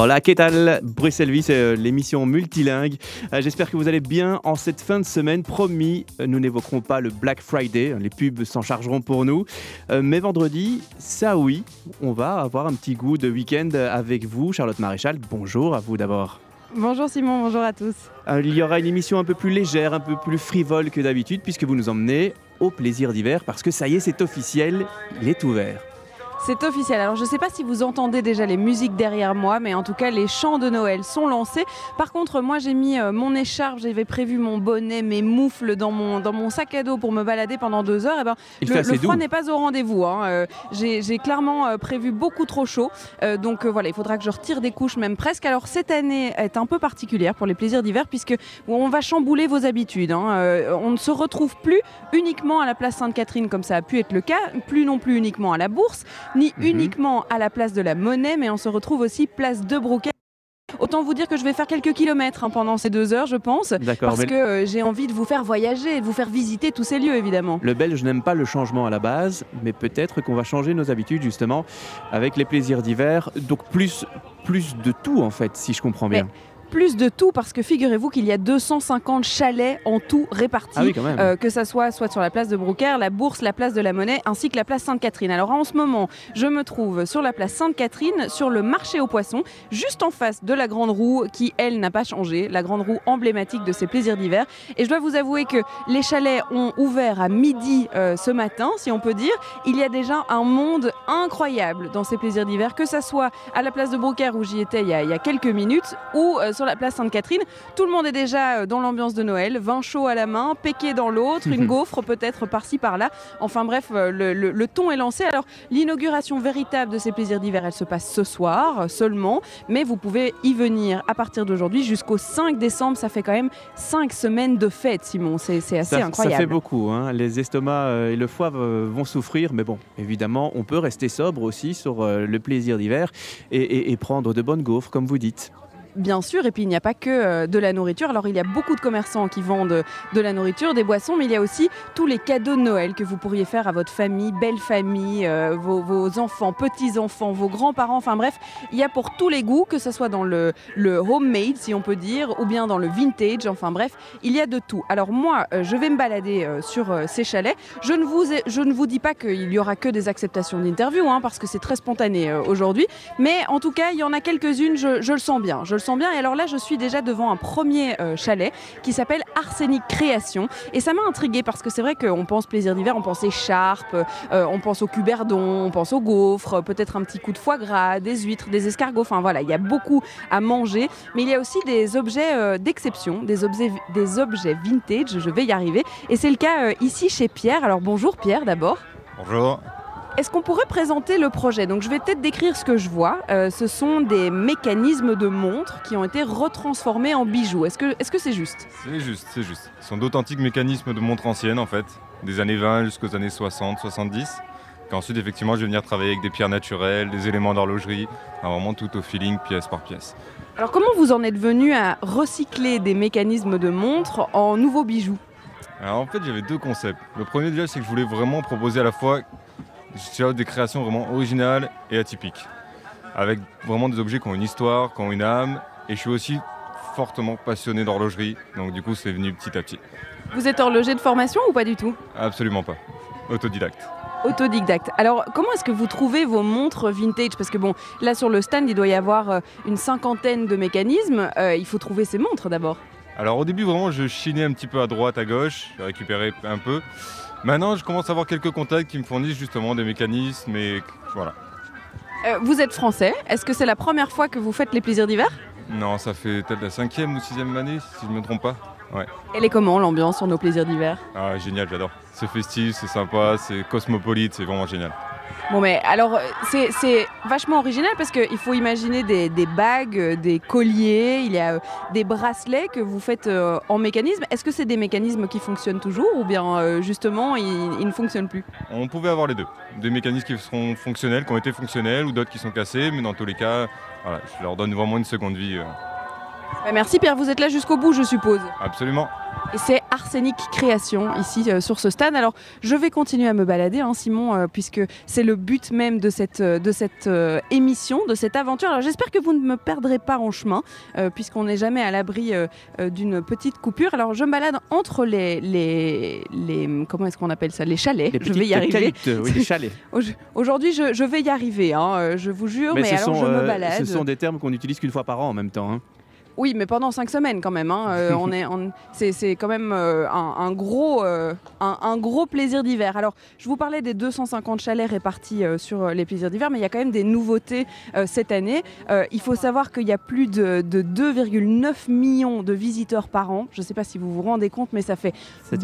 Hola, ¿qué tal? Bruxelles Vie, c'est euh, l'émission multilingue. Euh, J'espère que vous allez bien en cette fin de semaine. Promis, euh, nous n'évoquerons pas le Black Friday, les pubs s'en chargeront pour nous. Mais vendredi, ça oui, on va avoir un petit goût de week-end avec vous, Charlotte Maréchal. Bonjour à vous d'abord. Bonjour Simon, bonjour à tous. Il y aura une émission un peu plus légère, un peu plus frivole que d'habitude, puisque vous nous emmenez au plaisir d'hiver, parce que ça y est, c'est officiel, il est ouvert. C'est officiel. Alors je ne sais pas si vous entendez déjà les musiques derrière moi, mais en tout cas les chants de Noël sont lancés. Par contre, moi j'ai mis euh, mon écharpe, j'avais prévu mon bonnet, mes moufles dans mon, dans mon sac à dos pour me balader pendant deux heures. Et ben, Il le, le froid n'est pas au rendez-vous. hein. Euh, j'ai clairement euh, prévu beaucoup trop chaud. Donc voilà, il faudra que je retire des couches même presque. Alors cette année est un peu particulière pour les plaisirs d'hiver puisque on va chambouler vos habitudes. hein. On ne se retrouve plus uniquement à la place Sainte-Catherine comme ça a pu être le cas, plus non plus uniquement à la bourse, ni Mhm. uniquement à la place de la monnaie, mais on se retrouve aussi place de Brouquet. Autant vous dire que je vais faire quelques kilomètres hein, pendant ces deux heures, je pense, parce mais que euh, j'ai envie de vous faire voyager de vous faire visiter tous ces lieux, évidemment. le Belge n'aime pas le changement à la base, mais peut-être qu'on va changer nos habitudes justement avec les plaisirs d'hiver. Donc plus, plus de tout en fait, si je comprends bien. Plus de tout, parce que figurez-vous qu'il y a 250 chalets en tout répartis. ah oui, quand même. Euh, que ça soit soit sur la place de Brouckère, la Bourse, la place de la Monnaie, ainsi que la place Sainte-Catherine. Alors en ce moment, je me trouve sur la place Sainte-Catherine, sur le marché aux poissons, juste en face de la Grande Roue, qui elle n'a pas changé, la Grande Roue emblématique de ces plaisirs d'hiver. Et je dois vous avouer que les chalets ont ouvert à midi euh, ce matin, si on peut dire. Il y a déjà un monde incroyable dans ces plaisirs d'hiver, que ça soit à la place de Brouckère où j'y étais il y, a, il y a quelques minutes, ou euh, sur la place Sainte-Catherine. Tout le monde est déjà euh, dans l'ambiance de Noël, vin chaud à la main, péqué dans l'autre, une gaufre peut-être par-ci par-là. Enfin bref, euh, le, le- le ton est lancé. Alors l'inauguration véritable de ces plaisirs d'hiver, elle se passe ce soir euh, seulement, mais vous pouvez y venir à partir d'aujourd'hui jusqu'au 5 décembre. Ça fait quand même 5 semaines de fête, Simon. C'est c'est assez ça, ça incroyable. fait beaucoup. hein. Les estomacs et le foie vont souffrir, mais bon, évidemment, on peut rester sobre aussi sur le plaisir d'hiver et, et- et prendre de bonnes gaufres, comme vous dites. Bien sûr, et puis il n'y a pas que euh, de la nourriture. Alors il y a beaucoup de commerçants qui vendent de la nourriture, des boissons, mais il y a aussi tous les cadeaux de Noël que vous pourriez faire à votre famille, belle famille, euh, vos, enfants, petits-enfants, vos grands-parents, enfin bref, il y a pour tous les goûts, que ce soit dans le, le homemade, si on peut dire, ou bien dans le vintage, enfin bref, il y a de tout. Alors moi, euh, je vais me balader euh, sur euh, ces chalets. Je ne, vous je ne vous dis pas qu'il y aura que des acceptations d'interview, hein, parce que c'est très spontané euh, aujourd'hui, mais en tout cas, il y en a quelques-unes, je, je le sens bien. Le sens bien. Et alors là, je suis déjà devant un premier euh, chalet qui s'appelle Arsenic Création. Et ça m'a intriguée parce que c'est vrai qu'on pense plaisir d'hiver, on pense écharpe, euh, on pense au cuberdon, on pense aux gaufres, peut-être un petit coup de foie gras, des huîtres, des escargots. Enfin voilà, il y a beaucoup à manger. Mais il y a aussi des objets euh, d'exception, des objets, des objets vintage. Je vais y arriver. Et c'est le cas ici chez Pierre. Alors bonjour Pierre d'abord. Bonjour. Est-ce qu'on pourrait présenter le projet? Donc je vais peut-être décrire ce que je vois. Euh, ce sont des mécanismes de montres qui ont été retransformés en bijoux. Est-ce que est-ce que c'est juste? C'est juste, c'est juste. Ce sont d'authentiques mécanismes de montres anciennes en fait, des années 20 jusqu'aux années 60, 70. Qu'ensuite effectivement je vais venir travailler avec des pierres naturelles, des éléments d'horlogerie, vraiment tout au feeling pièce par pièce. Alors comment vous en êtes venu à recycler des mécanismes de montres en nouveaux bijoux? Alors en fait j'avais deux concepts. Le premier déjà c'est que je voulais vraiment proposer à la fois je dirais, des créations vraiment originales et atypiques. Avec vraiment des objets qui ont une histoire, qui ont une âme. Et je suis aussi fortement passionné d'horlogerie, donc du coup c'est venu petit à petit. Vous êtes horloger de formation ou pas du tout? Absolument pas. Autodidacte. Autodidacte. Alors, comment est-ce que vous trouvez vos montres vintage? Parce que bon, là sur le stand, il doit y avoir euh, une cinquantaine de mécanismes. Euh, il faut trouver ces montres d'abord. Alors au début vraiment je chinais un petit peu à droite, à gauche, j'ai récupéré un peu. Maintenant je commence à avoir quelques contacts qui me fournissent justement des mécanismes et voilà. Euh, vous êtes français. Est-ce que c'est la première fois que vous faites les plaisirs d'hiver? Non ça fait peut-être la cinquième ou sixième année si je ne me trompe pas. Elle est comment l'ambiance sur nos plaisirs d'hiver? Ah génial j'adore. C'est festif, c'est sympa, c'est cosmopolite, c'est vraiment génial. Bon, mais alors, euh, c'est vachement original parce qu'il faut imaginer des, des bagues, euh, des colliers, il y a euh, des bracelets que vous faites en mécanisme. Est-ce que c'est des mécanismes qui fonctionnent toujours ou bien justement ils, ne fonctionnent plus? On pouvait avoir les deux. Des mécanismes qui seront fonctionnels, qui ont été fonctionnels ou d'autres qui sont cassés, mais dans tous les cas, je leur donne vraiment une seconde vie. Bah, merci Pierre, vous êtes là jusqu'au bout je suppose. Absolument. Et c'est Arsenic Création ici euh, sur ce stand. Alors je vais continuer à me balader, hein, Simon, euh, puisque c'est le but même de cette, euh, de cette euh, émission, de cette aventure. Alors j'espère que vous ne me perdrez pas en chemin, euh, puisqu'on n'est jamais à l'abri euh, euh, d'une petite coupure. Alors je me balade entre les, les, les comment est-ce qu'on appelle ça, les chalets. Les je vais y arriver. oui, les chalets. Au- Aujourd'hui je, je vais y arriver, hein, je vous jure. Mais, ce, alors sont, je me balade. ce sont des termes qu'on n'utilise qu'une fois par an en même temps. hein. Oui, mais pendant cinq semaines quand même. hein. Euh, on est, c'est, quand même euh, un, un gros, euh, un, un gros plaisir d'hiver. Alors, je vous parlais des 250 chalets répartis sur les plaisirs d'hiver, mais il y a quand même des nouveautés cette année. Il faut savoir qu'il y a plus de, de 2,9 millions de visiteurs par an. Je ne sais pas si vous vous rendez compte, mais ça fait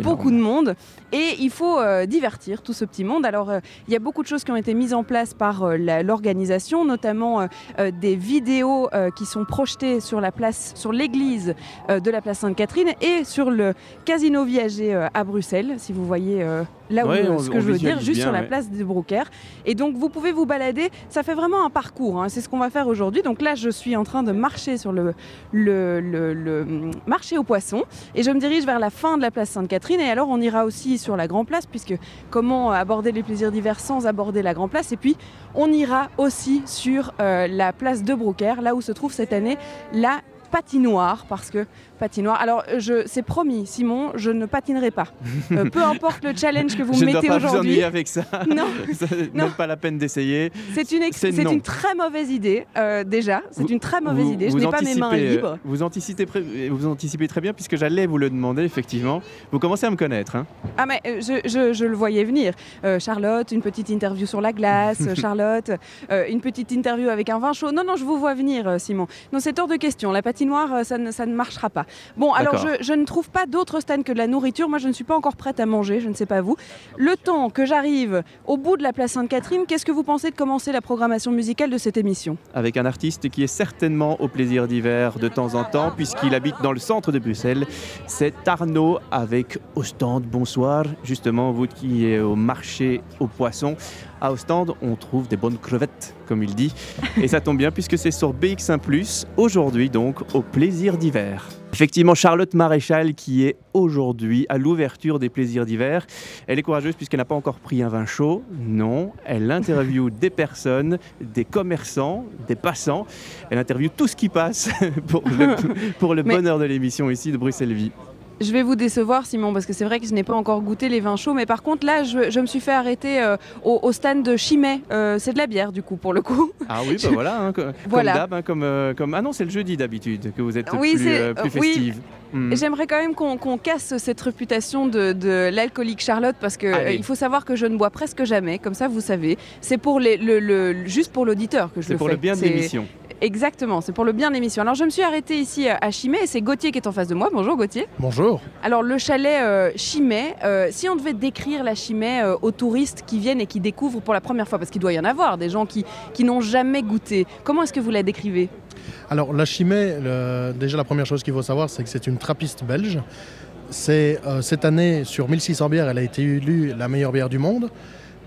beaucoup énorme. de monde et il faut divertir tout ce petit monde. Alors il y a beaucoup de choses qui ont été mises en place par l'organisation, notamment des vidéos qui sont projetées sur la place, sur l'église euh, de la place Sainte-Catherine et sur le casino viager euh, à Bruxelles, si vous voyez euh, là où Ouais, on- ce que je veux dire, juste bien, sur la ouais. place de Brocaire. Et donc vous pouvez vous balader. Ça fait vraiment un parcours. hein. C'est ce qu'on va faire aujourd'hui. Donc là je suis en train de marcher sur le, le, le- le, hum, marché aux poissons et je me dirige vers la fin de la place Sainte-Catherine et alors on ira aussi sur la Grand Place puisque comment aborder les plaisirs d'hiver sans aborder la Grand Place et puis on ira aussi sur euh, la place de Brocaire là où se trouve cette année la patinoire parce que patinoire alors je c'est promis Simon je ne patinerai pas Euh, peu importe le challenge que vous je me ne dois mettez pas vous aujourd'hui ennuyer avec ça. non Ça, Non. Même pas la peine d'essayer. c'est une, ex- C'est c'est non. une très mauvaise idée euh, déjà c'est Vous- une très mauvaise idée je vous n'ai pas mes mains euh, libres Vous anticipez, pré- vous anticipez très bien puisque j'allais vous le demander effectivement. Vous commencez à me connaître. hein. Ah mais euh, je, je- je le voyais venir. Euh, Charlotte, une petite interview sur la glace. euh, Charlotte, euh, une petite interview avec un vin chaud. Non, non, je vous vois venir, euh, Simon. Non, c'est hors de question. La patinoire, euh, ça ne, ça ne marchera pas. Bon, alors je ne trouve pas d'autre stand que de la nourriture. Moi, je ne suis pas encore prête à manger. Je ne sais pas vous. Le temps que j'arrive au bout de la place Sainte-Catherine, qu'est-ce que vous pensez de commencer la programmation musicale de cette émission? Avec un artiste qui est certainement au plaisir d'hiver de temps en temps puisqu'il habite dans le centre de Bruxelles. C'est Arnaud avec Ostende. Bonsoir. Justement, vous qui êtes au marché aux poissons. À Ostende, on trouve des bonnes crevettes, comme il dit. Et ça tombe bien puisque c'est sur BX1 Aujourd'hui donc au plaisir d'hiver. Effectivement, Charlotte Maréchal qui est aujourd'hui à l'ouverture des plaisirs d'hiver. Elle est courageuse puisqu'elle n'a pas encore pris un vin chaud. Non, elle interviewe des personnes, des commerçants, des passants. Elle interviewe tout ce qui passe pour le, pour le bonheur de l'émission ici de Bruxelles Vie. Je vais vous décevoir, Simon, parce que c'est vrai que je n'ai pas encore goûté les vins chauds. Mais par contre, là, je, je me suis fait arrêter euh, au, au stand de Chimay. Euh, c'est de la bière, du coup, pour le coup. Ah oui, bah voilà, hein, co- comme Voilà. d'hab, hein, comme, euh, comme... Ah non, c'est le jeudi d'habitude que vous êtes Oui, plus, c'est- plus euh, oui. festive. Hmm. J'aimerais quand même qu'on qu'on casse cette réputation de, de l'alcoolique Charlotte parce que il faut savoir que je ne bois presque jamais, comme ça vous savez. C'est pour les, le, le- juste pour l'auditeur que je C'est le pour fais. le bien de C'est- l'émission. Exactement, c'est pour le bien de l'émission. Alors je me suis arrêtée ici à Chimay et c'est Gauthier qui est en face de moi. Bonjour Gauthier. Bonjour. Alors le chalet euh, Chimay, euh, si on devait décrire la Chimay euh, aux touristes qui viennent et qui découvrent pour la première fois, parce qu'il doit y en avoir des gens qui, qui n'ont jamais goûté, comment est-ce que vous la décrivez? Alors la Chimay, le- déjà la première chose qu'il faut savoir, c'est que c'est une trappiste belge. C'est euh, cette année sur 1600 bières, elle a été élue la meilleure bière du monde.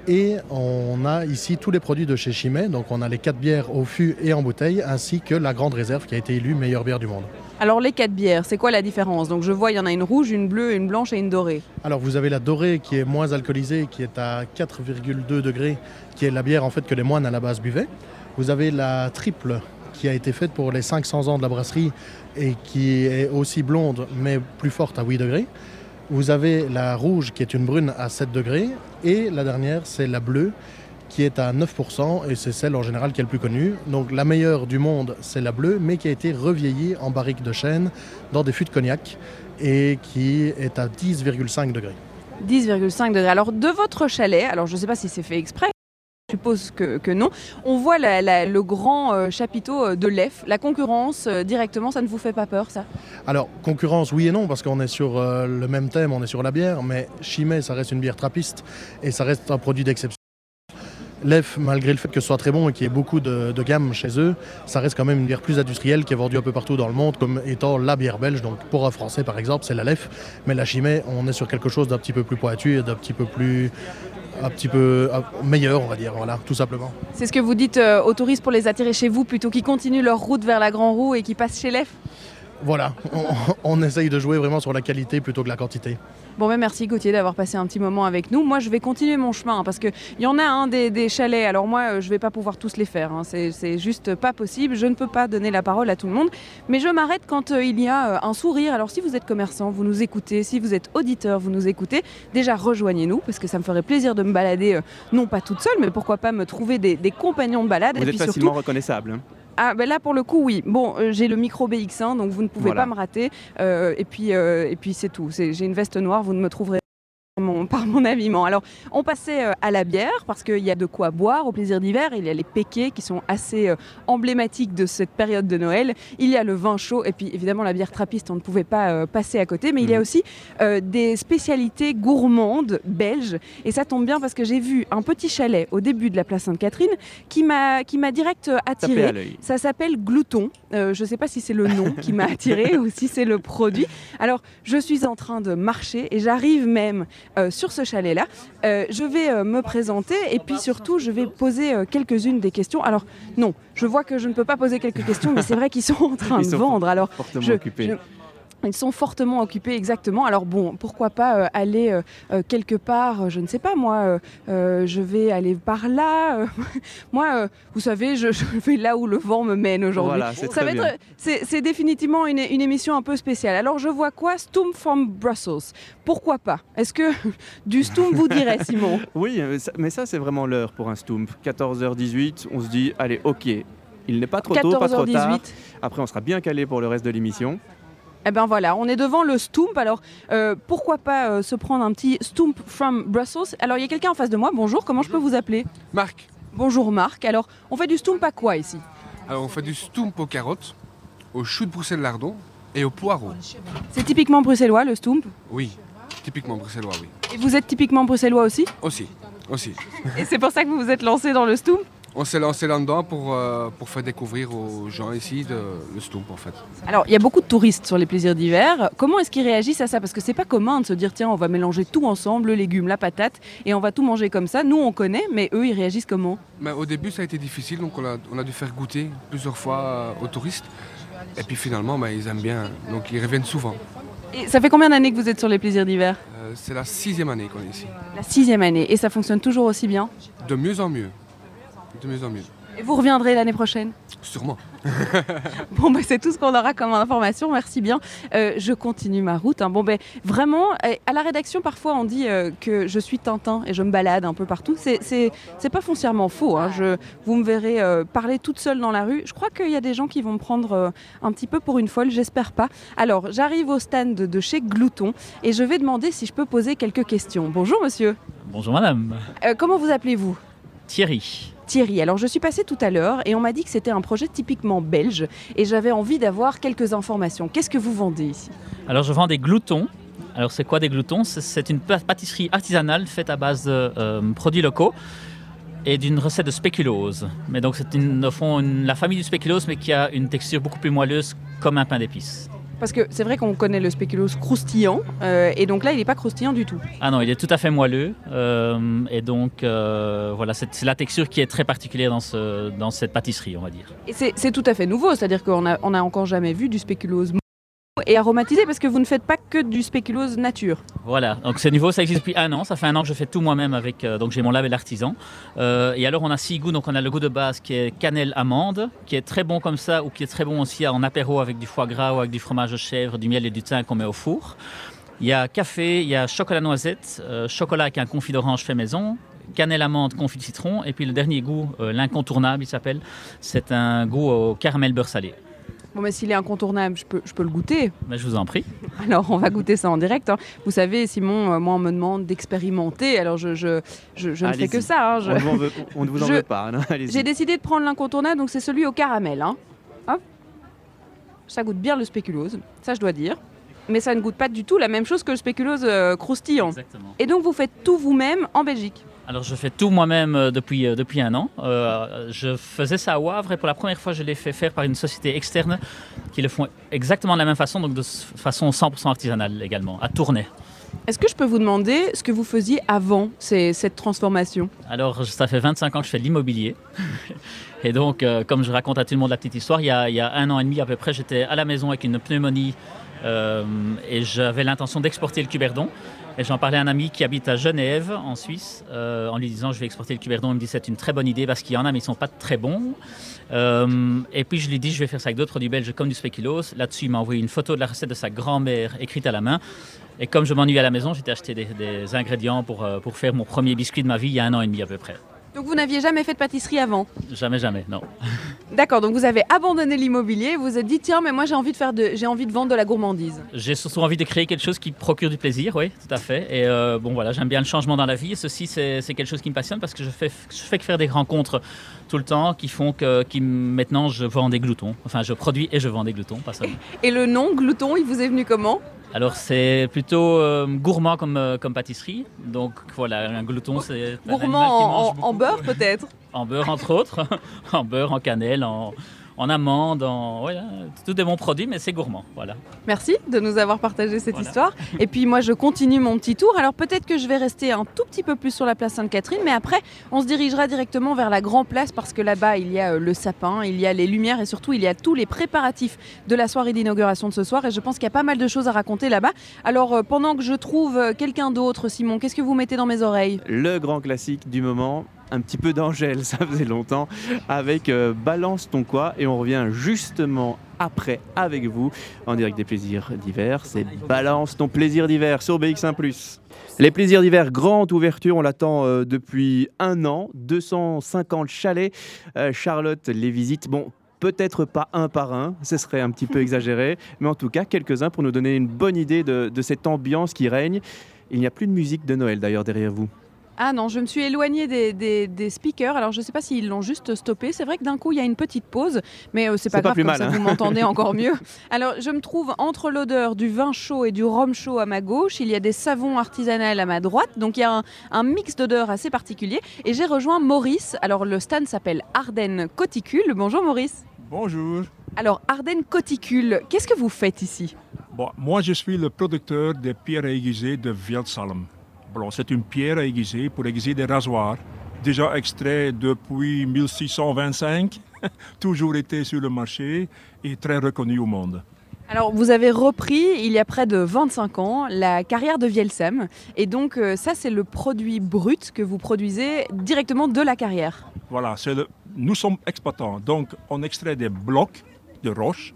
Et on a ici tous les produits de chez Chimay. Donc on a les quatre bières au fût et en bouteille, ainsi que la Grande Réserve qui a été élue meilleure bière du monde. Alors les quatre bières, c'est quoi la différence? Donc je vois, il y en a une rouge, une bleue, une blanche et une dorée. Alors vous avez la dorée qui est moins alcoolisée, qui est à 4,2 degrés, qui est la bière en fait que les moines à la base buvaient. Vous avez la triple qui a été faite pour les 500 ans de la brasserie et qui est aussi blonde mais plus forte à 8 degrés. Vous avez la rouge qui est une brune à 7 degrés et la dernière c'est la bleue qui est à 9% et c'est celle en général qui est le plus connue. Donc la meilleure du monde c'est la bleue mais qui a été revieillie en barrique de chêne dans des fûts de cognac et qui est à 10,5 degrés. 10,5 degrés. Alors de votre chalet, alors je ne sais pas si c'est fait exprès, je suppose que, non, on voit le grand euh, chapiteau euh, de l'EF, la concurrence euh, directement, ça ne vous fait pas peur ça? Alors, concurrence, oui et non, parce qu'on est sur le même thème, on est sur la bière, mais Chimay, ça reste une bière trappiste et ça reste un produit d'exception. L'EF, malgré le fait que ce soit très bon et qu'il y ait beaucoup de, de gamme chez eux, ça reste quand même une bière plus industrielle qui est vendue un peu partout dans le monde comme étant la bière belge. Donc, pour un Français, par exemple, c'est la LEF. Mais la Chimay, on est sur quelque chose d'un petit peu plus pointu et d'un petit peu plus. Un petit peu meilleur, on va dire, voilà, tout simplement. C'est ce que vous dites euh, aux touristes pour les attirer chez vous plutôt qu'ils continuent leur route vers la Grand Roue et qu'ils passent chez l'EF? Voilà, on, on essaye de jouer vraiment sur la qualité plutôt que la quantité. Bon, ben merci Gauthier d'avoir passé un petit moment avec nous. Moi, je vais continuer mon chemin hein, parce qu'il y en a un des, des, chalets. Alors, moi, euh, je vais pas pouvoir tous les faire. Hein. C'est juste pas possible. Je ne peux pas donner la parole à tout le monde. Mais je m'arrête quand euh, il y a euh, un sourire. Alors, si vous êtes commerçant, vous nous écoutez. Si vous êtes auditeur, vous nous écoutez. Déjà, rejoignez-nous parce que ça me ferait plaisir de me balader, euh, non pas toute seule, mais pourquoi pas me trouver des, des compagnons de balade. Vous et êtes puis facilement surtout, reconnaissable. Ah ben là pour le coup oui. Bon euh, j'ai le micro BX1 donc vous ne pouvez Voilà. pas me rater Euh, et puis euh, et puis c'est tout. C'est- J'ai une veste noire, vous ne me trouverez mon, par mon habillement. Alors on passait euh, à la bière parce qu'il y a de quoi boire au plaisir d'hiver. Il y a les péquets qui sont assez euh, emblématiques de cette période de Noël. Il y a le vin chaud et puis évidemment la bière trappiste on ne pouvait pas euh, passer à côté. Mais il y a Mhm. aussi euh, des spécialités gourmandes belges et ça tombe bien parce que j'ai vu un petit chalet au début de la place Sainte-Catherine qui m'a direct attiré. Ça s'appelle Glouton. Euh, je ne sais pas si c'est le nom qui m'a attiré ou si c'est le produit. Alors, je suis en train de marcher et j'arrive même sur ce chalet-là. Euh, je vais euh, me présenter et puis surtout, je vais poser euh, quelques-unes des questions. Alors, non, je vois que je ne peux pas poser quelques questions, mais c'est vrai qu'ils sont en train Ils de sont vendre. Alors, Fortement je- occupé. je- ils sont fortement occupés, exactement. Alors bon, pourquoi pas euh, aller euh, euh, quelque part, je ne sais pas moi, euh, je vais aller par là. moi, vous savez, je, je vais là où le vent me mène aujourd'hui. Voilà, c'est Ça va être, c'est définitivement une, une émission un peu spéciale. Alors je vois quoi? Stoom from Brussels. Pourquoi pas? Est-ce que du Stoom vous dirait, Simon? Oui, mais ça, c'est vraiment l'heure pour un Stoomp. 14h18, on se dit, allez, ok, il n'est pas trop tôt, pas trop tard. 14h18. Après, on sera bien calé pour le reste de l'émission. Eh ben voilà, on est devant le Stoomp. Alors euh, pourquoi pas euh, se prendre un petit Stoomp from Brussels? Alors il y a quelqu'un en face de moi. Bonjour, comment je peux vous appeler? Marc, Bonjour Marc. Alors on fait du Stoomp à quoi ici? Alors on fait du stump aux carottes, au chou de Bruxelles lardon et au poireau. C'est typiquement bruxellois le Stoomp? Oui, typiquement bruxellois, oui. Et vous êtes typiquement bruxellois aussi? Aussi, aussi. Et c'est pour ça que vous vous êtes lancé dans le Stoomp? On s'est lancé là-dedans pour, euh, pour faire découvrir aux gens ici de, le stump en fait. Alors, il y a beaucoup de touristes sur les plaisirs d'hiver. Comment est-ce qu'ils réagissent à ça? Parce que c'est pas commun de se dire tiens, on va mélanger tout ensemble, le légume, la patate, et on va tout manger comme ça. Nous, on connaît, mais eux, ils réagissent comment? Mais au début ça a été difficile, donc on a, on a dû faire goûter plusieurs fois euh, aux touristes. Et puis finalement, ben, ils aiment bien, donc ils reviennent souvent. Et ça fait combien d'années que vous êtes sur les plaisirs d'hiver? Euh, c'est la sixième année qu'on est ici. La sixième année. Et ça fonctionne toujours aussi bien? De mieux en mieux. De mieux en mieux. Et vous reviendrez l'année prochaine Sûrement. Bon, ben, c'est tout ce qu'on aura comme information. Merci bien. Euh, je continue ma route. hein. Bon, ben, vraiment, euh, à la rédaction, parfois, on dit euh, que je suis Tintin et je me balade un peu partout. C'est, c'est, c'est pas foncièrement faux. hein. Je, vous me verrez euh, parler toute seule dans la rue. Je crois qu'il y a des gens qui vont me prendre euh, un petit peu pour une folle. J'espère pas. Alors, j'arrive au stand de chez Glouton et je vais demander si je peux poser quelques questions. Bonjour, monsieur. Bonjour madame. Euh, comment vous appelez-vous? Thierry. Thierry. Alors je suis passée tout à l'heure et on m'a dit que c'était un projet typiquement belge et j'avais envie d'avoir quelques informations. Qu'est-ce que vous vendez ici? Alors je vends des gloutons. Alors c'est quoi des gloutons? C'est- une pâtisserie artisanale faite à base de euh, produits locaux et d'une recette de spéculose. Mais donc c'est une, au fond une- la famille du spéculose mais qui a une texture beaucoup plus moelleuse comme un pain d'épices. Parce que c'est vrai qu'on connaît le spéculoos croustillant euh, et donc là il n'est pas croustillant du tout. Ah non, il est tout à fait moelleux euh, et donc euh, voilà, c'est la texture qui est très particulière dans, ce, dans cette pâtisserie, on va dire. Et c'est tout à fait nouveau, c'est-à-dire qu'on n'a on a encore jamais vu du spéculoos et aromatisé parce que vous ne faites pas que du spéculoos nature. Voilà, donc c'est nouveau, ça existe depuis un an. Ça fait un an que je fais tout moi-même avec. euh, donc j'ai mon label artisan. Euh, et alors on a six goûts. Donc on a le goût de base qui est cannelle amande, qui est très bon comme ça, ou qui est très bon aussi en apéro avec du foie gras ou avec du fromage de chèvre, du miel et du thym qu'on met au four. Il y a café, il y a chocolat noisette, euh, chocolat avec un confit d'orange fait maison. Cannelle amande, confit de citron. Et puis le dernier goût, l'incontournable, il s'appelle. C'est un goût au caramel beurre salé. Bon mais s'il est incontournable, je peux, je peux le goûter. Mais je vous en prie. Alors on va goûter ça en direct. hein. Vous savez Simon, euh, moi on me demande d'expérimenter, alors je, je, je, je ne fais que ça. hein. Je- On, ne vous en veut- on ne vous en Je- veut pas. allez-y. J'ai décidé de prendre l'incontournable, donc c'est celui au caramel. Hein. Hop. Ça goûte bien le spéculose, ça je dois dire. Mais ça ne goûte pas du tout la même chose que le spéculose euh, croustillant. Exactement. Et donc vous faites tout vous-même en Belgique. Alors je fais tout moi-même euh, depuis, euh, depuis un an. Euh, je faisais ça à Wavre et pour la première fois je l'ai fait faire par une société externe qui le font exactement de la même façon, donc de façon 100% artisanale également, à Tournai. Est-ce que je peux vous demander ce que vous faisiez avant ces- cette transformation? Alors, ça fait 25 ans que je fais de l'immobilier. Et donc, euh, comme je raconte à tout le monde la petite histoire, il y, a, il y a un an et demi à peu près, j'étais à la maison avec une pneumonie euh, et j'avais l'intention d'exporter le cuberdon. Et j'en parlais à un ami qui habite à Genève, en Suisse, euh, en lui disant je vais exporter le cuberdon. Il me dit c'est une très bonne idée parce qu'il y en a, mais ils ne sont pas très bons. Euh, et puis je lui dis je vais faire ça avec d'autres produits belges comme du spéculoos. Là-dessus, il m'a envoyé une photo de la recette de sa grand-mère écrite à la main. Et comme je m'ennuie à la maison, j'ai acheté des, des ingrédients pour, euh, pour faire mon premier biscuit de ma vie il y a un an et demi à peu près. Donc vous n'aviez jamais fait de pâtisserie avant Jamais, jamais, non. D'accord, donc vous avez abandonné l'immobilier, vous vous êtes dit tiens mais moi j'ai envie de faire de j'ai envie de vendre de la gourmandise. J'ai surtout envie de créer quelque chose qui procure du plaisir, oui, tout à fait. Et euh, bon, voilà, j'aime bien le changement dans la vie. Et ceci, c'est c'est quelque chose qui me passionne parce que je fais, je fais que faire des rencontres tout le temps qui font que qui, maintenant je vends des gloutons. Enfin, je produis et je vends des gloutons, pas seulement. Et le nom glouton, il vous est venu comment? Alors, c'est plutôt euh, gourmand comme, euh, comme pâtisserie. Donc, voilà, un glouton, c'est. un Gourmand mange en, en beurre peut-être? En beurre, entre autres. en beurre, en cannelle, en, en amande, en. Voilà, tout des bons produits, mais c'est gourmand. Voilà. Merci de nous avoir partagé cette Voilà. histoire. Et puis moi je continue mon petit tour. Alors peut-être que je vais rester un tout petit peu plus sur la place Sainte-Catherine, mais après on se dirigera directement vers la Grand Place parce que là-bas il y a euh, le sapin, il y a les lumières et surtout il y a tous les préparatifs de la soirée d'inauguration de ce soir. Et je pense qu'il y a pas mal de choses à raconter là-bas. Alors euh, pendant que je trouve euh, quelqu'un d'autre, Simon, qu'est-ce que vous mettez dans mes oreilles? Le grand classique du moment, un petit peu d'Angèle, ça faisait longtemps, avec euh, Balance ton quoi. Et on revient justement après avec vous en direct des plaisirs d'hiver. C'est Balance ton plaisir d'hiver sur BX1 ⁇ les plaisirs d'hiver, grande ouverture, on l'attend euh, depuis un an, 250 chalets. Euh, Charlotte les visite, bon, peut-être pas un par un, ce serait un petit peu exagéré, mais en tout cas quelques-uns pour nous donner une bonne idée de, de cette ambiance qui règne. Il n'y a plus de musique de Noël d'ailleurs derrière vous. Ah non, je me suis éloignée des, des- des speakers. Alors je ne sais pas s'ils l'ont juste stoppé. C'est vrai que d'un coup il y a une petite pause, mais euh, c'est pas grave, plus comme mal, ça hein. vous m'entendez encore mieux. Alors je me trouve entre l'odeur du vin chaud et du rhum chaud à ma gauche. Il y a des savons artisanaux à ma droite. Donc il y a un, un mix d'odeurs assez particulier. Et j'ai rejoint Maurice. Alors le stand s'appelle Ardennes Coticule. Bonjour Maurice. Bonjour. Alors Ardennes Coticule, qu'est-ce que vous faites ici? Bon, moi, je suis le producteur des pierres aiguisées de Vieldsalm. Bon, c'est une pierre aiguisée pour aiguiser des rasoirs. Déjà extrait depuis 1625, toujours été sur le marché et très reconnu au monde. Alors, vous avez repris, il y a près de 25 ans, la carrière de Vielsam. Et donc, euh, ça, c'est le produit brut que vous produisez directement de la carrière. Voilà, le- nous sommes exploitants, donc on extrait des blocs de roches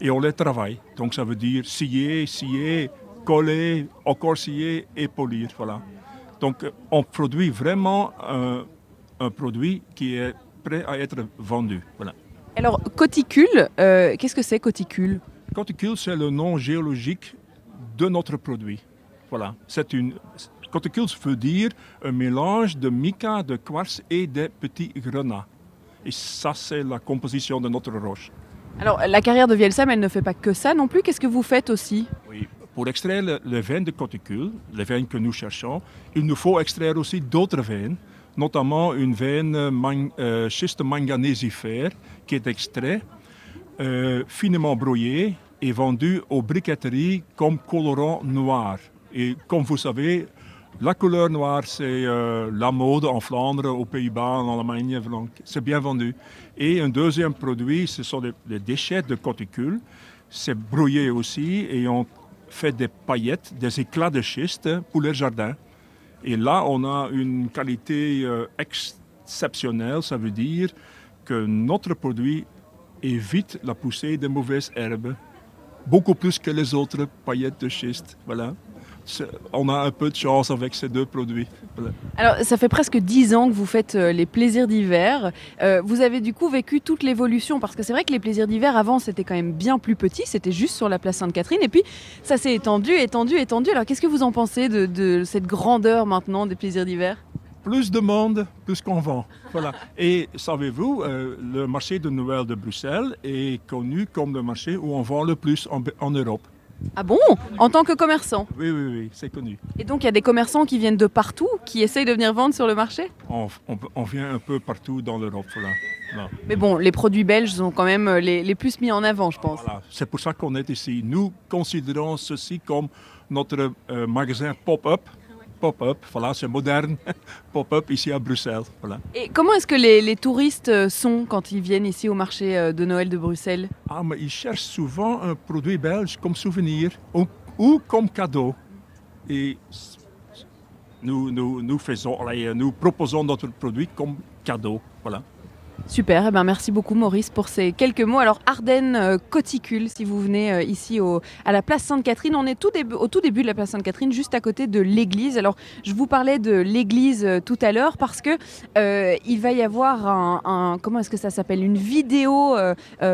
et on les travaille. Donc ça veut dire scier, scier, coller, encore scier et polir. Voilà. Donc on produit vraiment un, un produit qui est prêt à être vendu. Voilà. Alors, coticule, euh, qu'est-ce que c'est coticule? Coticule, c'est le nom géologique de notre produit. Voilà, c'est une. Coticule veut dire un mélange de mica, de quartz et de petits grenats. Et ça, c'est la composition de notre roche. Alors, la carrière de Vielsam, elle ne fait pas que ça non plus. Qu'est-ce que vous faites aussi? Oui. Pour extraire le, le vin de coticule, les vins que nous cherchons, il nous faut extraire aussi d'autres veines, notamment une veine man- euh, schiste manganésifère qui est extrait, euh, finement brouillé et vendu aux briqueteries comme colorant noir. Et comme vous savez, la couleur noire, c'est euh, la mode en Flandre, aux Pays-Bas, en Allemagne, c'est bien vendu. Et un deuxième produit, ce sont les, déchets de coticule. C'est brouillé aussi et on fait des paillettes, des éclats de schiste pour les jardins. Et là, on a une qualité euh, exceptionnelle, ça veut dire que notre produit évite la poussée des mauvaises herbes, beaucoup plus que les autres paillettes de schiste. Voilà. On a un peu de chance avec ces deux produits. Voilà. Alors, ça fait presque 10 ans que vous faites euh, les plaisirs d'hiver. Euh, vous avez du coup vécu toute l'évolution, parce que c'est vrai que les plaisirs d'hiver, avant, c'était quand même bien plus petit, c'était juste sur la place Sainte-Catherine, et puis ça s'est étendu, étendu, étendu. Alors, qu'est-ce que vous en pensez de, de cette grandeur maintenant des plaisirs d'hiver? Plus de monde, plus qu'on vend. Voilà. Et savez-vous, euh, le marché de Noël de Bruxelles est connu comme le marché où on vend le plus en, en Europe. Ah bon En tant que commerçant Oui, oui, oui, c'est connu. Et donc, il y a des commerçants qui viennent de partout, qui essayent de venir vendre sur le marché On, on- on vient un peu partout dans l'Europe. Mais bon, les produits belges sont quand même euh, les, les plus mis en avant, je pense. Voilà, c'est pour ça qu'on est ici. Nous considérons ceci comme notre euh, magasin pop-up. Pop-up, voilà, c'est moderne. pop-up ici à Bruxelles. Voilà. Et comment est-ce que les, les touristes euh, sont quand ils viennent ici au marché euh, de Noël de Bruxelles? Ah, mais ils cherchent souvent un produit belge comme souvenir ou, ou comme cadeau. Et nous, nous, nous, faisons, nous proposons notre produit comme cadeau. Voilà. Super, eh ben merci beaucoup Maurice pour ces quelques mots. Alors Ardennes euh, Coticule, si vous venez euh, ici au- à la place Sainte-Catherine, on est tout au tout début de la place Sainte-Catherine, juste à côté de l'église. Alors je vous parlais de l'église euh, tout à l'heure parce que il va y avoir un, un- comment est-ce que ça s'appelle? Une vidéo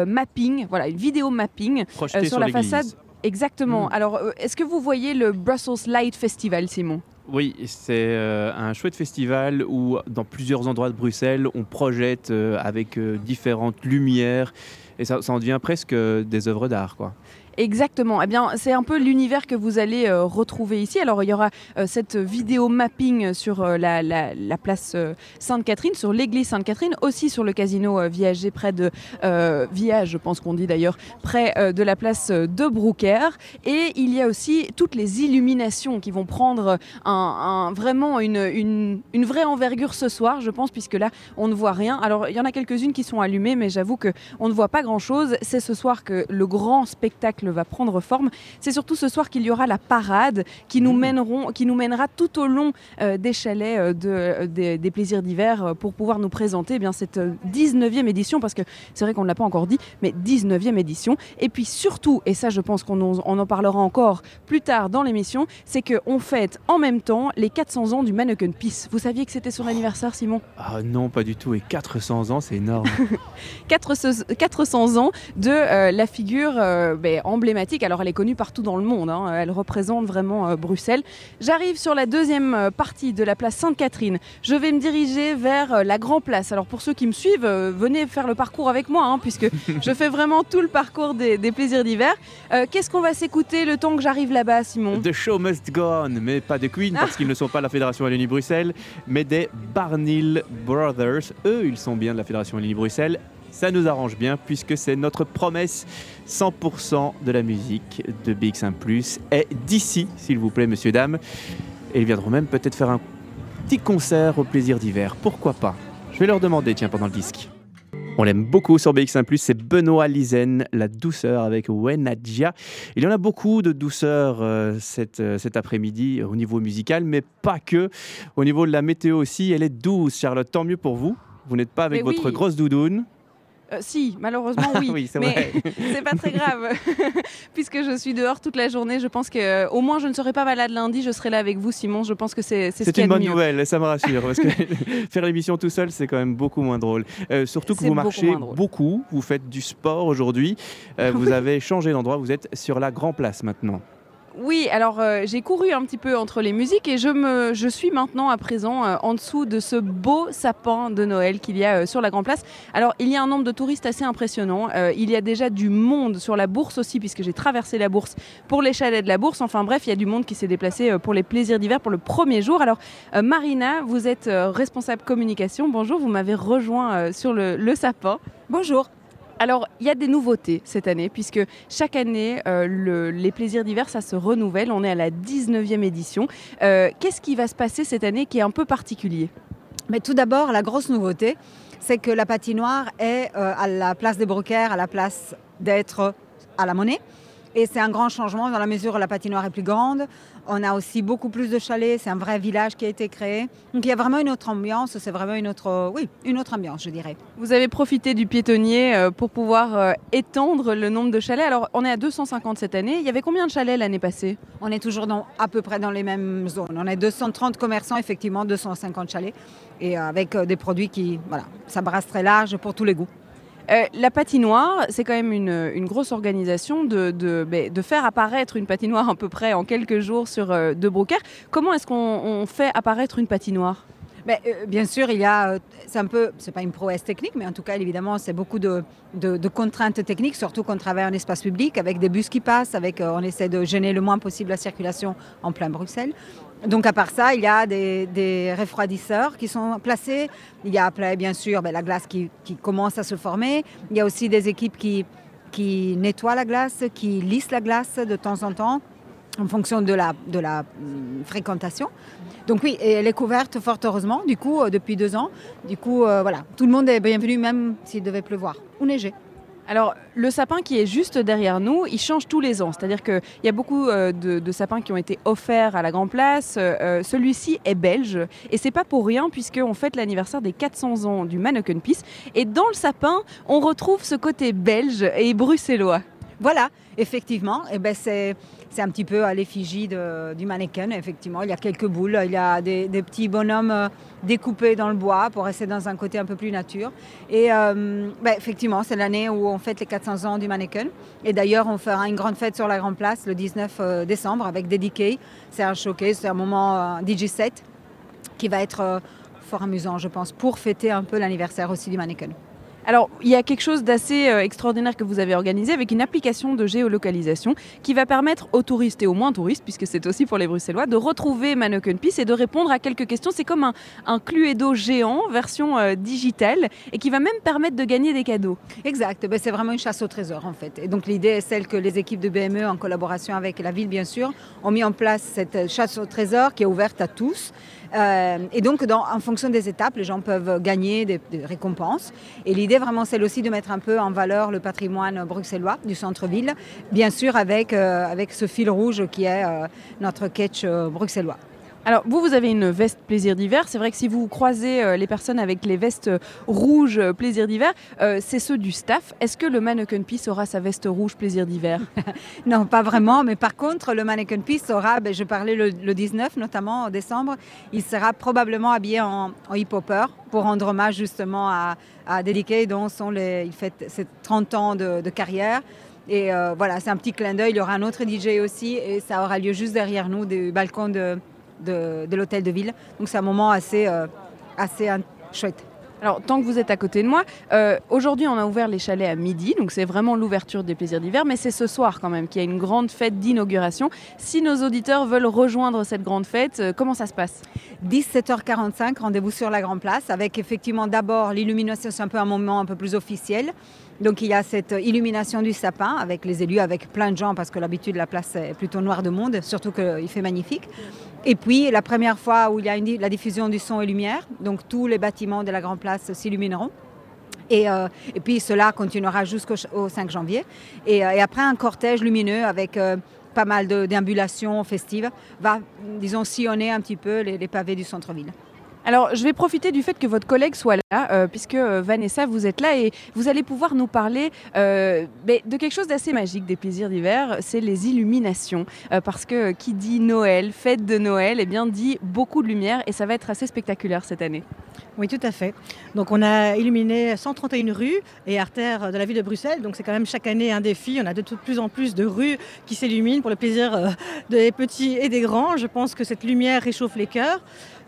mapping, voilà une vidéo mapping sur la façade. Exactement. Alors euh, est-ce que vous voyez le Brussels Light Festival, Simon? Oui, c'est euh, un chouette festival où, dans plusieurs endroits de Bruxelles, on projette euh, avec euh, différentes lumières et ça, en devient presque des œuvres d'art, quoi. Exactement. Eh bien, c'est un peu l'univers que vous allez euh, retrouver ici. Alors, il y aura euh, cette vidéo mapping sur euh, la, la- la place Sainte-Catherine, sur l'église Sainte-Catherine, aussi sur le casino Viager, près de Viage, je pense qu'on dit d'ailleurs, près de la place de Brouckère. Et il y a aussi toutes les illuminations qui vont prendre vraiment une, une, une vraie envergure ce soir, je pense, puisque là, on ne voit rien. Alors, il y en a quelques-unes qui sont allumées, mais j'avoue que on ne voit pas grand-chose. C'est ce soir que le grand spectacle va prendre forme. C'est surtout ce soir qu'il y aura la parade qui nous, mèneront, qui nous mènera tout au long euh, des chalets euh, de, euh, des, des plaisirs d'hiver pour pouvoir nous présenter eh bien, cette euh, 19e édition, parce que c'est vrai qu'on ne l'a pas encore dit, mais 19e édition. Et puis surtout, et ça je pense qu'on en, on en parlera encore plus tard dans l'émission, c'est qu'on fête en même temps les 400 ans du Manneken Pis. Vous saviez que c'était son anniversaire, Simon? Ah non, pas du tout. Et 400 ans, c'est énorme. 400 400 ans de euh, la figure ben, emblématique. Alors elle est connue partout dans le monde, hein. elle représente vraiment euh, Bruxelles. J'arrive sur la deuxième euh, partie de la place Sainte-Catherine. Je vais me diriger vers euh, la Grand Place. Alors pour ceux qui me suivent, venez faire le parcours avec moi, hein, puisque je fais vraiment tout le parcours des, des plaisirs d'hiver. Euh, Qu'est-ce qu'on va s'écouter le temps que j'arrive là-bas, Simon? The show must go on, mais pas de Queen Ah. parce qu'ils ne sont pas de la Fédération Wallonie-Bruxelles, mais des Barnhill Brothers. Eux, ils sont bien de la Fédération Wallonie-Bruxelles. Ça nous arrange bien puisque c'est notre promesse 100% de la musique de BX1 Plus est d'ici, s'il vous plaît, messieurs, dames. Et ils viendront même peut-être faire un petit concert au plaisir d'hiver. Pourquoi pas? Je vais leur demander, tiens, pendant le disque. On l'aime beaucoup sur BX1+, c'est Benoît Lizen, la douceur avec Wenadja. Il y en a beaucoup de douceur euh, cet, euh, cet après-midi au niveau musical, mais pas que. Au niveau de la météo aussi, elle est douce, Charlotte. Tant mieux pour vous. Vous n'êtes pas avec Mais votre oui. grosse doudoune. Euh, Si, malheureusement oui. oui, mais c'est pas très grave, puisque je suis dehors toute la journée. Je pense que euh, au moins je ne serai pas malade lundi. Je serai là avec vous, Simon. Je pense que c'est ce C'est une bonne mieux. nouvelle, ça me rassure, parce que faire l'émission tout seul, c'est quand même beaucoup moins drôle. Euh, surtout que vous marchez beaucoup, vous faites du sport aujourd'hui, Euh, vous avez changé d'endroit, vous êtes sur la Grand Place maintenant. Oui, alors euh, j'ai couru un petit peu entre les musiques et je, me, je suis maintenant à présent euh, en dessous de ce beau sapin de Noël qu'il y a euh, sur la Grand Place. Alors il y a un nombre de touristes assez impressionnant. Il y a déjà du monde sur la bourse aussi, puisque j'ai traversé la bourse pour les chalets de la bourse. Enfin bref, il y a du monde qui s'est déplacé pour les plaisirs d'hiver pour le premier jour. Alors Marina, vous êtes responsable communication. Bonjour, vous m'avez rejoint sur le sapin. Bonjour. Alors, il y a des nouveautés cette année, puisque chaque année, euh, le- les plaisirs d'hiver, ça se renouvelle. On est à la 19e édition. Euh, Qu'est-ce qui va se passer cette année qui est un peu particulier? Mais tout d'abord, la grosse nouveauté, c'est que la patinoire est euh, à la place des Brocaires, à la place d'être à la monnaie. Et c'est un grand changement dans la mesure où la patinoire est plus grande. On a aussi beaucoup plus de chalets. C'est un vrai village qui a été créé. Donc il y a vraiment une autre ambiance. C'est vraiment une autre, euh, oui, une autre ambiance, je dirais. Vous avez profité du piétonnier euh, pour pouvoir euh, étendre le nombre de chalets. Alors, on est à 250 cette année. Il y avait combien de chalets l'année passée? On est toujours dans, à peu près dans les mêmes zones. On est 230 commerçants, effectivement, 250 chalets. Et avec des produits qui, voilà, ça brasse très large pour tous les goûts. Euh, la patinoire, c'est quand même une, grosse organisation ben, de faire apparaître une patinoire à peu près en quelques jours sur euh, De. Comment est-ce qu'on on fait apparaître une patinoire? Ben, euh, bien sûr, il y a, euh, c'est un peu, c'est pas une prouesse technique, mais en tout cas, évidemment, c'est beaucoup de, contraintes techniques, surtout qu'on travaille en espace public avec des bus qui passent, avec, on essaie de gêner le moins possible la circulation en plein Bruxelles. Donc à part ça, il y a des, refroidisseurs qui sont placés. Il y a bien sûr ben, la glace qui, commence à se former. Il y a aussi des équipes qui, qui nettoient la glace, qui lissent la glace de temps en temps en fonction de la, hum, fréquentation. Donc oui, elle est couverte fort heureusement, du coup, euh, depuis deux ans. Du coup, euh, voilà, tout le monde est bienvenu, même s'il devait pleuvoir ou neiger. Alors, le sapin qui est juste derrière nous, il change tous les ans. C'est-à-dire qu'il y a beaucoup euh, de, sapins qui ont été offerts à la Grand Place. Euh, Celui-ci est belge. Et c'est pas pour rien, puisqu'on fête l'anniversaire des 400 ans du Manneken Pis. Et dans le sapin, on retrouve ce côté belge et bruxellois. Voilà, effectivement, et ben c'est c'est un petit peu à l'effigie du mannequin. Effectivement, il y a quelques boules, il y a des, petits bonhommes euh, découpés dans le bois pour rester dans un côté un peu plus nature. Et euh, ben, effectivement, c'est l'année où on fête les 400 ans du mannequin. Et d'ailleurs, on fera une grande fête sur la Grande Place le 19 euh, décembre avec Dédiqué. C'est un showcase, c'est un moment euh, DJ qui va être fort amusant, je pense, pour fêter un peu l'anniversaire aussi du mannequin. Alors, il y a quelque chose d'assez euh, extraordinaire que vous avez organisé avec une application de géolocalisation qui va permettre aux touristes et aux moins touristes, puisque c'est aussi pour les Bruxellois, de retrouver Manneken Pis et de répondre à quelques questions. C'est comme un, un Cluedo géant, version euh, digitale, et qui va même permettre de gagner des cadeaux. Exact, ben, c'est vraiment une chasse au trésor en fait. Et donc l'idée est celle que les équipes de BME, en collaboration avec la ville bien sûr, ont mis en place cette chasse au trésor qui est ouverte à tous. Euh, et donc en fonction des étapes, les gens peuvent gagner des, récompenses. Et l'idée vraiment celle aussi de mettre un peu en valeur le patrimoine bruxellois du centre-ville, bien sûr avec, euh, avec ce fil rouge qui est euh, notre catch bruxellois. Alors, vous, vous avez une veste plaisir d'hiver. C'est vrai que si vous croisez euh, les personnes avec les vestes euh, rouges euh, plaisir d'hiver, c'est ceux du staff. Est-ce que le Manneken Pis aura sa veste rouge plaisir d'hiver? Non, pas vraiment, mais par contre, le Mannequin Peace sera, ben, je parlais le, le 19 notamment, en décembre, il sera probablement habillé en, hip-hopper pour rendre hommage justement à, à dont sont les, il fête ses 30 ans de, de carrière. Et voilà, c'est un petit clin d'œil. Il y aura un autre DJ aussi, et ça aura lieu juste derrière nous, du balcon de, de, de l'hôtel de ville. Donc c'est un moment assez, euh, assez chouette. Alors, tant que vous êtes à côté de moi, euh, aujourd'hui, on a ouvert les chalets à midi, donc c'est vraiment l'ouverture des plaisirs d'hiver, mais c'est ce soir quand même qu'il y a une grande fête d'inauguration. Si nos auditeurs veulent rejoindre cette grande fête, euh, comment ça se passe? 17h45, rendez-vous sur la Grande Place, avec effectivement d'abord l'illumination, c'est un peu un moment un peu plus officiel. Donc il y a cette illumination du sapin avec les élus, avec plein de gens, parce que l'habitude la place est plutôt noire de monde, surtout qu'il fait magnifique. Et puis la première fois où il y a la diffusion du son et lumière, donc tous les bâtiments de la Grande Place s'illumineront. Et, euh, puis cela continuera jusqu'au ch- au 5 janvier. Et, euh, et après un cortège lumineux avec euh, pas mal d'ambulations festives va, disons, sillonner un petit peu les, les pavés du centre-ville. Alors, je vais profiter du fait que votre collègue soit là, euh, puisque euh, Vanessa, vous êtes là et vous allez pouvoir nous parler euh, de quelque chose d'assez magique des plaisirs d'hiver, c'est les illuminations. Parce que qui dit Noël, fête de Noël, eh bien dit beaucoup de lumière et ça va être assez spectaculaire cette année. Oui, tout à fait. Donc, on a illuminé 131 rues et artères de la ville de Bruxelles. Donc, c'est quand même chaque année un défi. On a de plus en plus de rues qui s'illuminent pour le plaisir des petits et des grands. Je pense que cette lumière réchauffe les cœurs.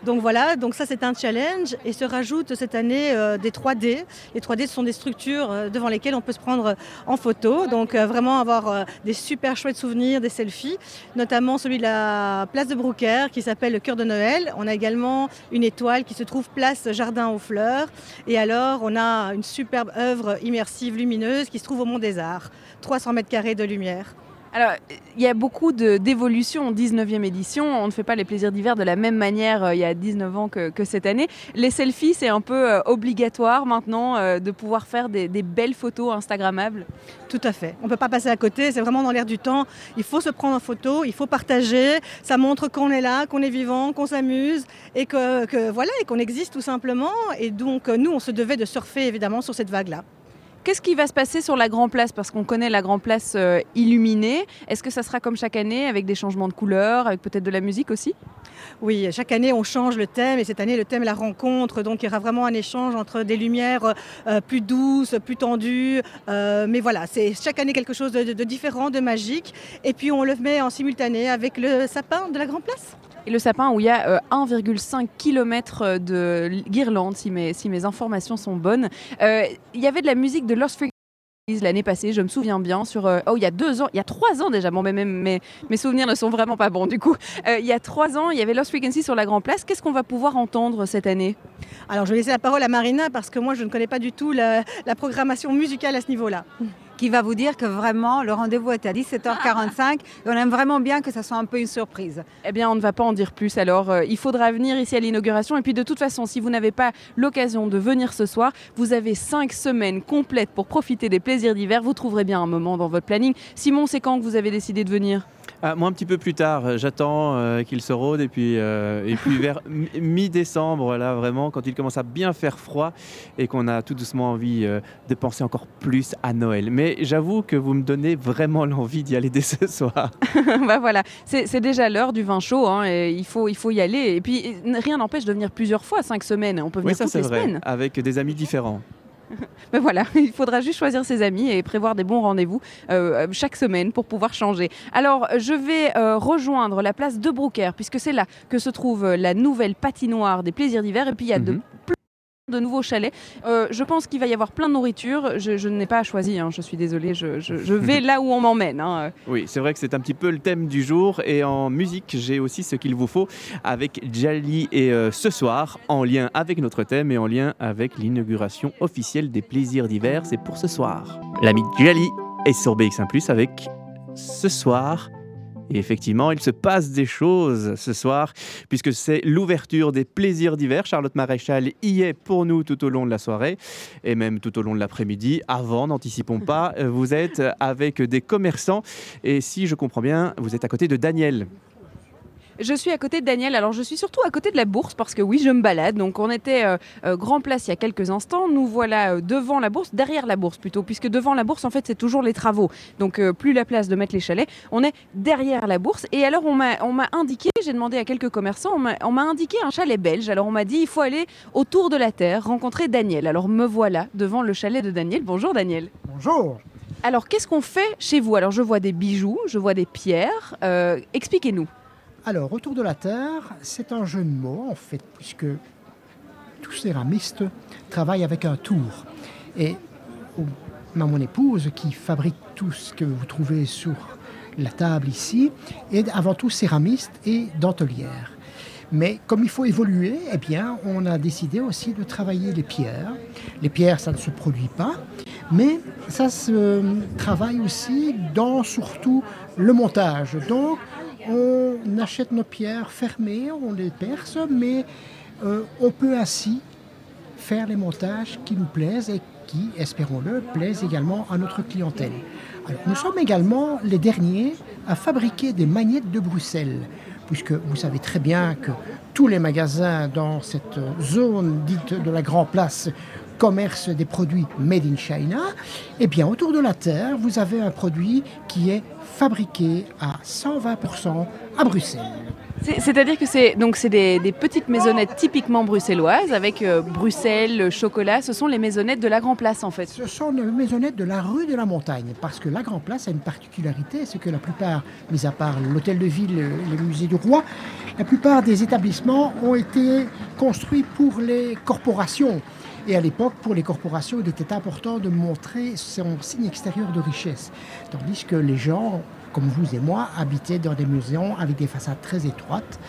Donc voilà, donc ça c'est un challenge et se rajoute cette année euh, des 3D. Les 3D ce sont des structures euh, devant lesquelles on peut se prendre en photo, donc euh, vraiment avoir des super chouettes souvenirs, des selfies, notamment celui de la place de Brouckère qui s'appelle le cœur de Noël. On a également une étoile qui se trouve place Jardin aux fleurs et alors on a une superbe œuvre immersive lumineuse qui se trouve au Mont des Arts, 300 mètres carrés de lumière. Alors, il y a beaucoup d'évolutions en 19e édition. On ne fait pas les plaisirs d'hiver de la même manière euh, il y a 19 ans que, cette année. Les selfies, c'est un peu euh, obligatoire maintenant euh, de pouvoir faire des, belles photos Instagrammables. Tout à fait. On ne peut pas passer à côté, c'est vraiment dans l'air du temps. Il faut se prendre en photo, il faut partager. Ça montre qu'on est là, qu'on est vivant, qu'on s'amuse et que, voilà, et qu'on existe tout simplement. Et donc nous, on se devait de surfer évidemment sur cette vague-là. Qu'est-ce qui va se passer sur la Grand Place? Parce qu'on connaît la Grand Place euh, illuminée. Est-ce que ça sera comme chaque année avec des changements de couleurs, avec peut-être de la musique aussi? Oui, chaque année on change le thème et cette année le thème est la rencontre. Donc il y aura vraiment un échange entre des lumières euh, plus douces, plus tendues. Euh, mais voilà, c'est chaque année quelque chose de, de- de différent, de magique. Et puis on le met en simultané avec le sapin de la Grand Place. Et le sapin où il y a euh, 1,5 km de guirlandes, si mes, si mes informations sont bonnes. Euh, Il y avait de la musique de Lost Frequency l'année passée, je me souviens bien, sur euh, oh il y a deux ans, il y a trois ans déjà. Bon, mais même mes, mes souvenirs ne sont vraiment pas bons du coup. Euh, il y a trois ans, il y avait Lost Frequency sur la Grand Place. Qu'est-ce qu'on va pouvoir entendre cette année? Alors je vais laisser la parole à Marina parce que moi je ne connais pas du tout la, la programmation musicale à ce niveau-là. Qui va vous dire que vraiment le rendez-vous est à 17h45 et on aime vraiment bien que ça soit un peu une surprise. Eh bien, on ne va pas en dire plus. Alors, euh, il faudra venir ici à l'inauguration. Et puis, de toute façon, si vous n'avez pas l'occasion de venir ce soir, vous avez cinq semaines complètes pour profiter des plaisirs d'hiver. Vous trouverez bien un moment dans votre planning. Simon, c'est quand que vous avez décidé de venir? Ah, moi, un petit peu plus tard, euh, j'attends euh, qu'il se rôde et puis, euh, et puis vers mi- mi-décembre, là, vraiment, quand il commence à bien faire froid et qu'on a tout doucement envie euh, de penser encore plus à Noël. Mais j'avoue que vous me donnez vraiment l'envie d'y aller dès ce soir. bah voilà, c'est déjà l'heure du vin chaud. hein, et il, faut, il faut y aller. Et puis, rien n'empêche de venir plusieurs fois, cinq semaines. On peut venir Oui, ça toutes les vrai, semaines. avec des amis différents. Mais voilà, il faudra juste choisir ses amis et prévoir des bons rendez-vous euh, chaque semaine pour pouvoir changer. Alors, je vais euh, rejoindre la place de Broucker, puisque c'est là que se trouve euh, la nouvelle patinoire des plaisirs d'hiver. Et puis, il y a de Mhm. De nouveaux chalets. Euh, je pense qu'il va y avoir plein de nourriture. Je, je n'ai pas choisi, hein, je suis désolée, je, je- je vais là où on m'emmène. hein. Oui, c'est vrai que c'est un petit peu le thème du jour. Et en musique, j'ai aussi ce qu'il vous faut avec Jali et euh, ce soir, en lien avec notre thème et en lien avec l'inauguration officielle des plaisirs d'hiver. C'est pour ce soir. L'ami Jali est sur BX1 ⁇ avec ce soir. Et effectivement, il se passe des choses ce soir, puisque c'est l'ouverture des plaisirs d'hiver. Charlotte Maréchal y est pour nous tout au long de la soirée, et même tout au long de l'après-midi. Avant, n'anticipons pas, euh, vous êtes avec des commerçants, et si je comprends bien, vous êtes à côté de Daniel. Je suis à côté de Daniel, alors je suis surtout à côté de la bourse parce que oui, je me balade. Donc on était euh, euh, Grand Place il y a quelques instants, nous voilà euh, devant la bourse, derrière la bourse plutôt, puisque devant la bourse en fait c'est toujours les travaux. Donc euh, plus la place de mettre les chalets, on est derrière la bourse. Et alors on m'a on m'a indiqué, j'ai demandé à quelques commerçants, on m'a- on m'a indiqué un chalet belge. Alors on m'a dit il faut aller autour de la terre, rencontrer Daniel. Alors me voilà devant le chalet de Daniel. Bonjour Daniel. Bonjour. Alors qu'est-ce qu'on fait chez vous? Alors je vois des bijoux, je vois des pierres. Euh, Expliquez-nous. Alors, autour de la Terre, c'est un jeu de mots, en fait, puisque tous céramistes travaillent avec un tour. Et au- ma mon épouse, qui fabrique tout ce que vous trouvez sur la table ici, est avant tout céramiste et dentelière. Mais comme il faut évoluer, eh bien, on a décidé aussi de travailler les pierres. Les pierres, ça ne se produit pas, mais ça se travaille aussi dans surtout le montage. Donc, on achète nos pierres fermées, on les perce, mais euh, on peut ainsi faire les montages qui nous plaisent et qui, espérons-le, plaisent également à notre clientèle. Nous sommes également les derniers à fabriquer des magnettes de Bruxelles, puisque vous savez très bien que tous les magasins dans cette zone dite de la Grand Place commerce des produits made in China, eh bien autour de la Terre, vous avez un produit qui est fabriqué à 120% à Bruxelles. C'est- C'est-à-dire que c'est donc c'est des, des petites maisonnettes typiquement bruxelloises avec euh, Bruxelles, le chocolat. Ce sont les maisonnettes de la Grand Place en fait. Ce sont les maisonnettes de la rue de la Montagne, parce que la Grand Place a une particularité, c'est que la plupart, mis à part l'hôtel de ville et le musée du roi, la plupart des établissements ont été construits pour les corporations. Et à l'époque, pour les corporations, il était important de montrer son signe extérieur de richesse. Tandis que les gens, comme vous et moi, habitaient dans des maisons avec des façades très étroites.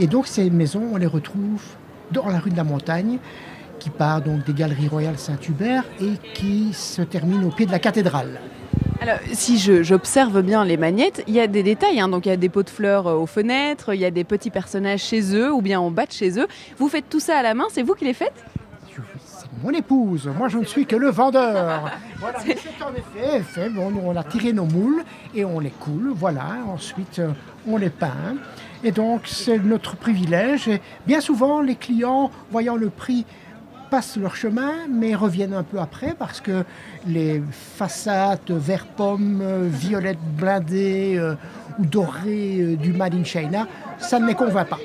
Et donc ces maisons, on les retrouve dans la rue de la Montagne, qui part donc des Galeries Royales Saint-Hubert et qui se termine au pied de la cathédrale. Alors si j'observe bien les magnettes, il y a des détails. hein. Donc il y a des pots de fleurs euh, aux fenêtres, il y a des petits personnages chez eux ou bien en bas de chez eux. Vous faites tout ça à la main, c'est vous qui les faites? Mon épouse, moi je ne suis que le vendeur. Voilà, c'est en effet fait. On a tiré nos moules et on les coule, voilà. Ensuite, euh, on les peint. Et donc, c'est notre privilège. Et bien souvent, les clients, voyant le prix, passent leur chemin, mais reviennent un peu après parce que les façades vert pomme, euh, violette blindée euh, ou dorée du Made in China, ça ne les convainc pas.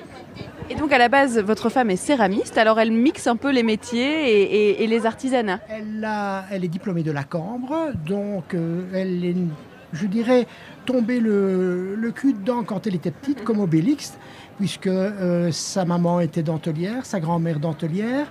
Et donc à la base, votre femme est céramiste, alors elle mixe un peu les métiers et, et- et les artisanats. Elle, a- elle est diplômée de la Cambre, donc euh, elle est, je dirais, tombée le, le cul dedans quand elle était petite, comme Obélix, puisque euh, sa maman était dentelière, sa grand-mère dentelière,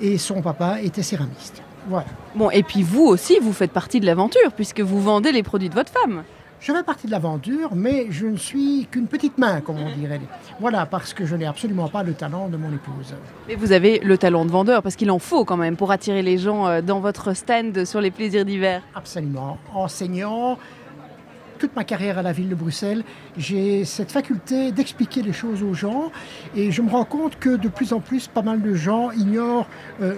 et son papa était céramiste. Voilà. Bon, et puis vous aussi, vous faites partie de l'aventure, puisque vous vendez les produits de votre femme. Je fais partie de l'aventure, mais je ne suis qu'une petite main, comme on dirait. Voilà, parce que je n'ai absolument pas le talent de mon épouse. Mais vous avez le talent de vendeur, parce qu'il en faut quand même pour attirer les gens euh, dans votre stand sur les plaisirs d'hiver. Absolument. Enseignant, toute ma carrière à la ville de Bruxelles, j'ai cette faculté d'expliquer les choses aux gens et je me rends compte que de plus en plus, pas mal de gens ignorent euh,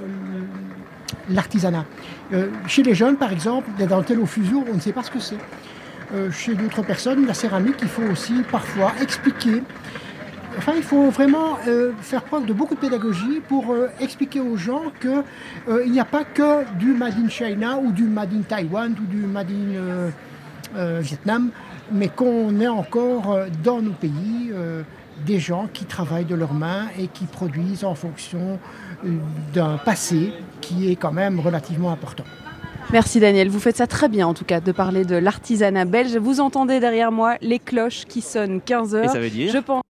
l'artisanat. Euh, chez les jeunes, par exemple, la dentelle au fuseau, on ne sait pas ce que c'est. Euh, chez d'autres personnes, la céramique, il faut aussi parfois expliquer. Enfin, il faut vraiment euh, faire preuve de beaucoup de pédagogie pour euh, expliquer aux gens qu'il n'y a pas que du Made in China ou du Made in Taiwan ou du Made in Vietnam, mais qu'on est encore dans nos pays des gens qui travaillent de leurs mains et qui produisent en fonction d'un passé qui est quand même relativement important. Merci Daniel, vous faites ça très bien en tout cas de parler de l'artisanat belge. Vous entendez derrière moi les cloches qui sonnent 15 heures. Et ça veut dire Je pense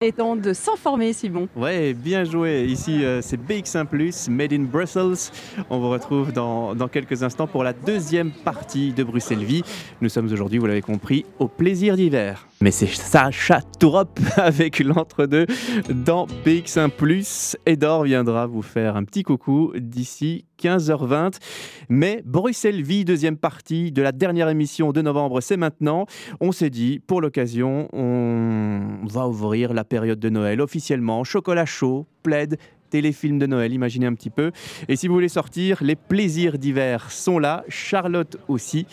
qu'il est temps de s'informer Simon. Ouais, bien joué. Ici, euh, c'est BX1 Plus, Made in Brussels. On vous retrouve dans, dans quelques instants pour la deuxième partie de Bruxelles Vie. Nous sommes aujourd'hui, vous l'avez compris, au plaisir d'hiver. Mais c'est Sacha Tourop avec l'entre-deux dans BX1 Plus. Edor viendra vous faire un petit coucou d'ici 15h20. Mais Bruxelles Vie, deuxième partie de la dernière émission de novembre, c'est maintenant. On s'est dit, pour l'occasion, on va ouvrir la période de Noël officiellement. Chocolat chaud, plaid, téléfilm de Noël, imaginez un petit peu. Et si vous voulez sortir, les plaisirs d'hiver sont là. Charlotte aussi.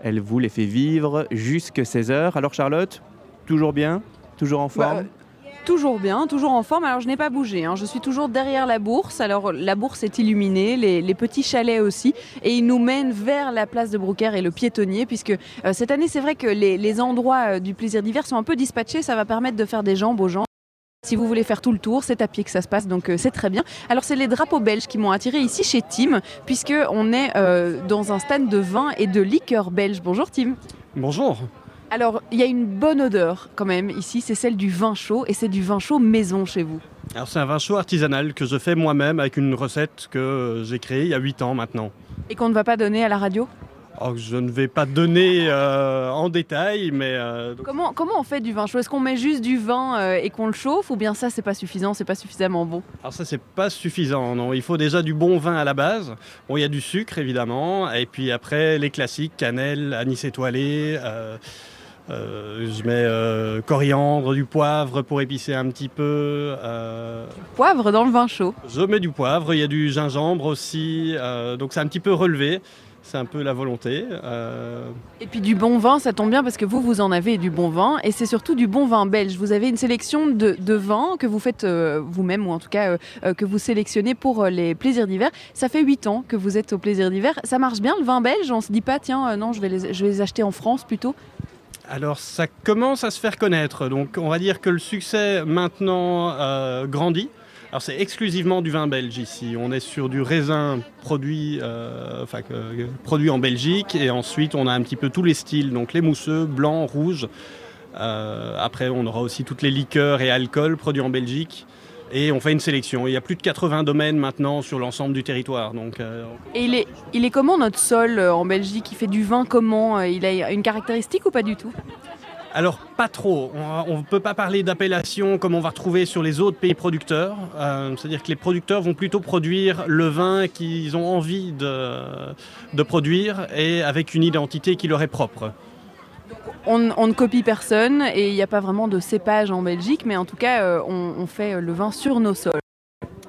Elle vous les fait vivre jusque 16h. Alors Charlotte, toujours bien? Toujours en forme? Bah, Toujours bien, toujours en forme. Alors je n'ai pas bougé, hein. je suis toujours derrière la bourse. Alors la bourse est illuminée, les, les petits chalets aussi, et ils nous mènent vers la place de Brouckère et le piétonnier, puisque euh, cette année c'est vrai que les, les endroits euh, du plaisir d'hiver sont un peu dispatchés, ça va permettre de faire des jambes aux gens. Si vous voulez faire tout le tour, c'est à pied que ça se passe, donc euh, c'est très bien. Alors c'est les drapeaux belges qui m'ont attiré ici chez Tim, puisque on est euh, dans un stand de vin et de liqueur belge. Bonjour Tim. Bonjour. Alors il y a une bonne odeur quand même ici, c'est celle du vin chaud, et c'est du vin chaud maison chez vous. Alors c'est un vin chaud artisanal que je fais moi-même avec une recette que j'ai créée il y a 8 ans maintenant. Et qu'on ne va pas donner à la radio? Alors, je ne vais pas donner euh, en détail, mais euh, donc- Comment, comment on fait du vin chaud? Est-ce qu'on met juste du vin euh, et qu'on le chauffe ou bien ça c'est pas suffisant, c'est pas suffisamment bon? Alors ça c'est pas suffisant. Non, il faut déjà du bon vin à la base. Bon, il y a du sucre évidemment, et puis après les classiques cannelle, anis étoilé. Euh, je mets euh, coriandre, du poivre pour épicer un petit peu. euh, Poivre dans le vin chaud. Je mets du poivre, il y a du gingembre aussi, donc c'est un petit peu relevé. C'est un peu la volonté. Et puis du bon vin, ça tombe bien parce que vous, vous en avez du bon vin et c'est surtout du bon vin belge. Vous avez une sélection de, de vins que vous faites vous-même ou en tout cas que vous sélectionnez pour les plaisirs d'hiver. Ça fait 8 ans que vous êtes au plaisir d'hiver. Ça marche bien le vin belge? On se dit pas, tiens, non, je vais, les, je vais les acheter en France plutôt Alors ça commence à se faire connaître, donc on va dire que le succès maintenant euh, grandit. Alors c'est exclusivement du vin belge ici. On est sur du raisin produit, euh, produit en Belgique et ensuite on a un petit peu tous les styles, donc les mousseux, blancs, rouges. Euh, après on aura aussi toutes les liqueurs et alcools produits en Belgique. Et on fait une sélection. Il y a plus de 80 domaines maintenant sur l'ensemble du territoire. Donc, euh, Et il est, il est comment notre sol euh, en Belgique? Il fait du vin comment? Euh, Il a une caractéristique ou pas du tout? Alors, pas trop. On ne peut pas parler d'appellation comme on va retrouver sur les autres pays producteurs. Euh, C'est-à-dire que les producteurs vont plutôt produire le vin qu'ils ont envie de, de produire et avec une identité qui leur est propre. On, on ne copie personne et il n'y a pas vraiment de cépage en Belgique, mais en tout cas, euh, on, on fait euh, le vin sur nos sols.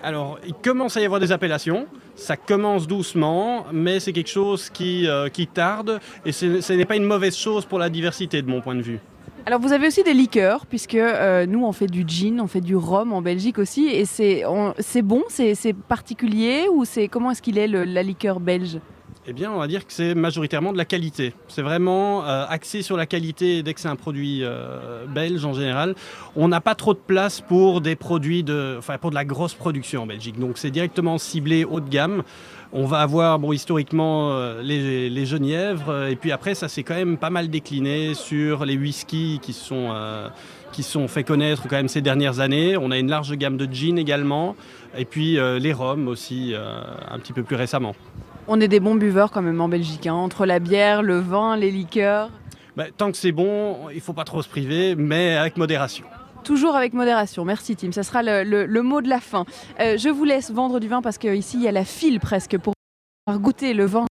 Alors, il commence à y avoir des appellations. Ça commence doucement, mais c'est quelque chose qui, euh, qui tarde et ce n'est pas une mauvaise chose pour la diversité de mon point de vue. Alors vous avez aussi des liqueurs, puisque euh, nous on fait du gin, on fait du rhum en Belgique aussi, et c'est on- c'est bon, c'est particulier, ou c'est comment est-ce qu'il est le- la liqueur belge? Eh bien, on va dire que c'est majoritairement de la qualité. C'est vraiment euh, axé sur la qualité dès que c'est un produit euh, belge en général. On n'a pas trop de place pour des produits de, enfin pour de la grosse production en Belgique. Donc c'est directement ciblé haut de gamme. On va avoir bon, historiquement euh, les, les genièvres et puis après ça s'est quand même pas mal décliné sur les whiskies qui sont qui sont fait connaître quand même ces dernières années. On a une large gamme de gin également et puis les rhums aussi un petit peu plus récemment. On est des bons buveurs quand même en Belgique, hein, entre la bière, le vin, les liqueurs. Bah, tant que c'est bon, il ne faut pas trop se priver, mais avec modération. Toujours avec modération. Merci Tim. Ça sera le, le- le mot de la fin. Euh, je vous laisse vendre du vin parce qu'ici il y a la file presque pour pouvoir goûter le vin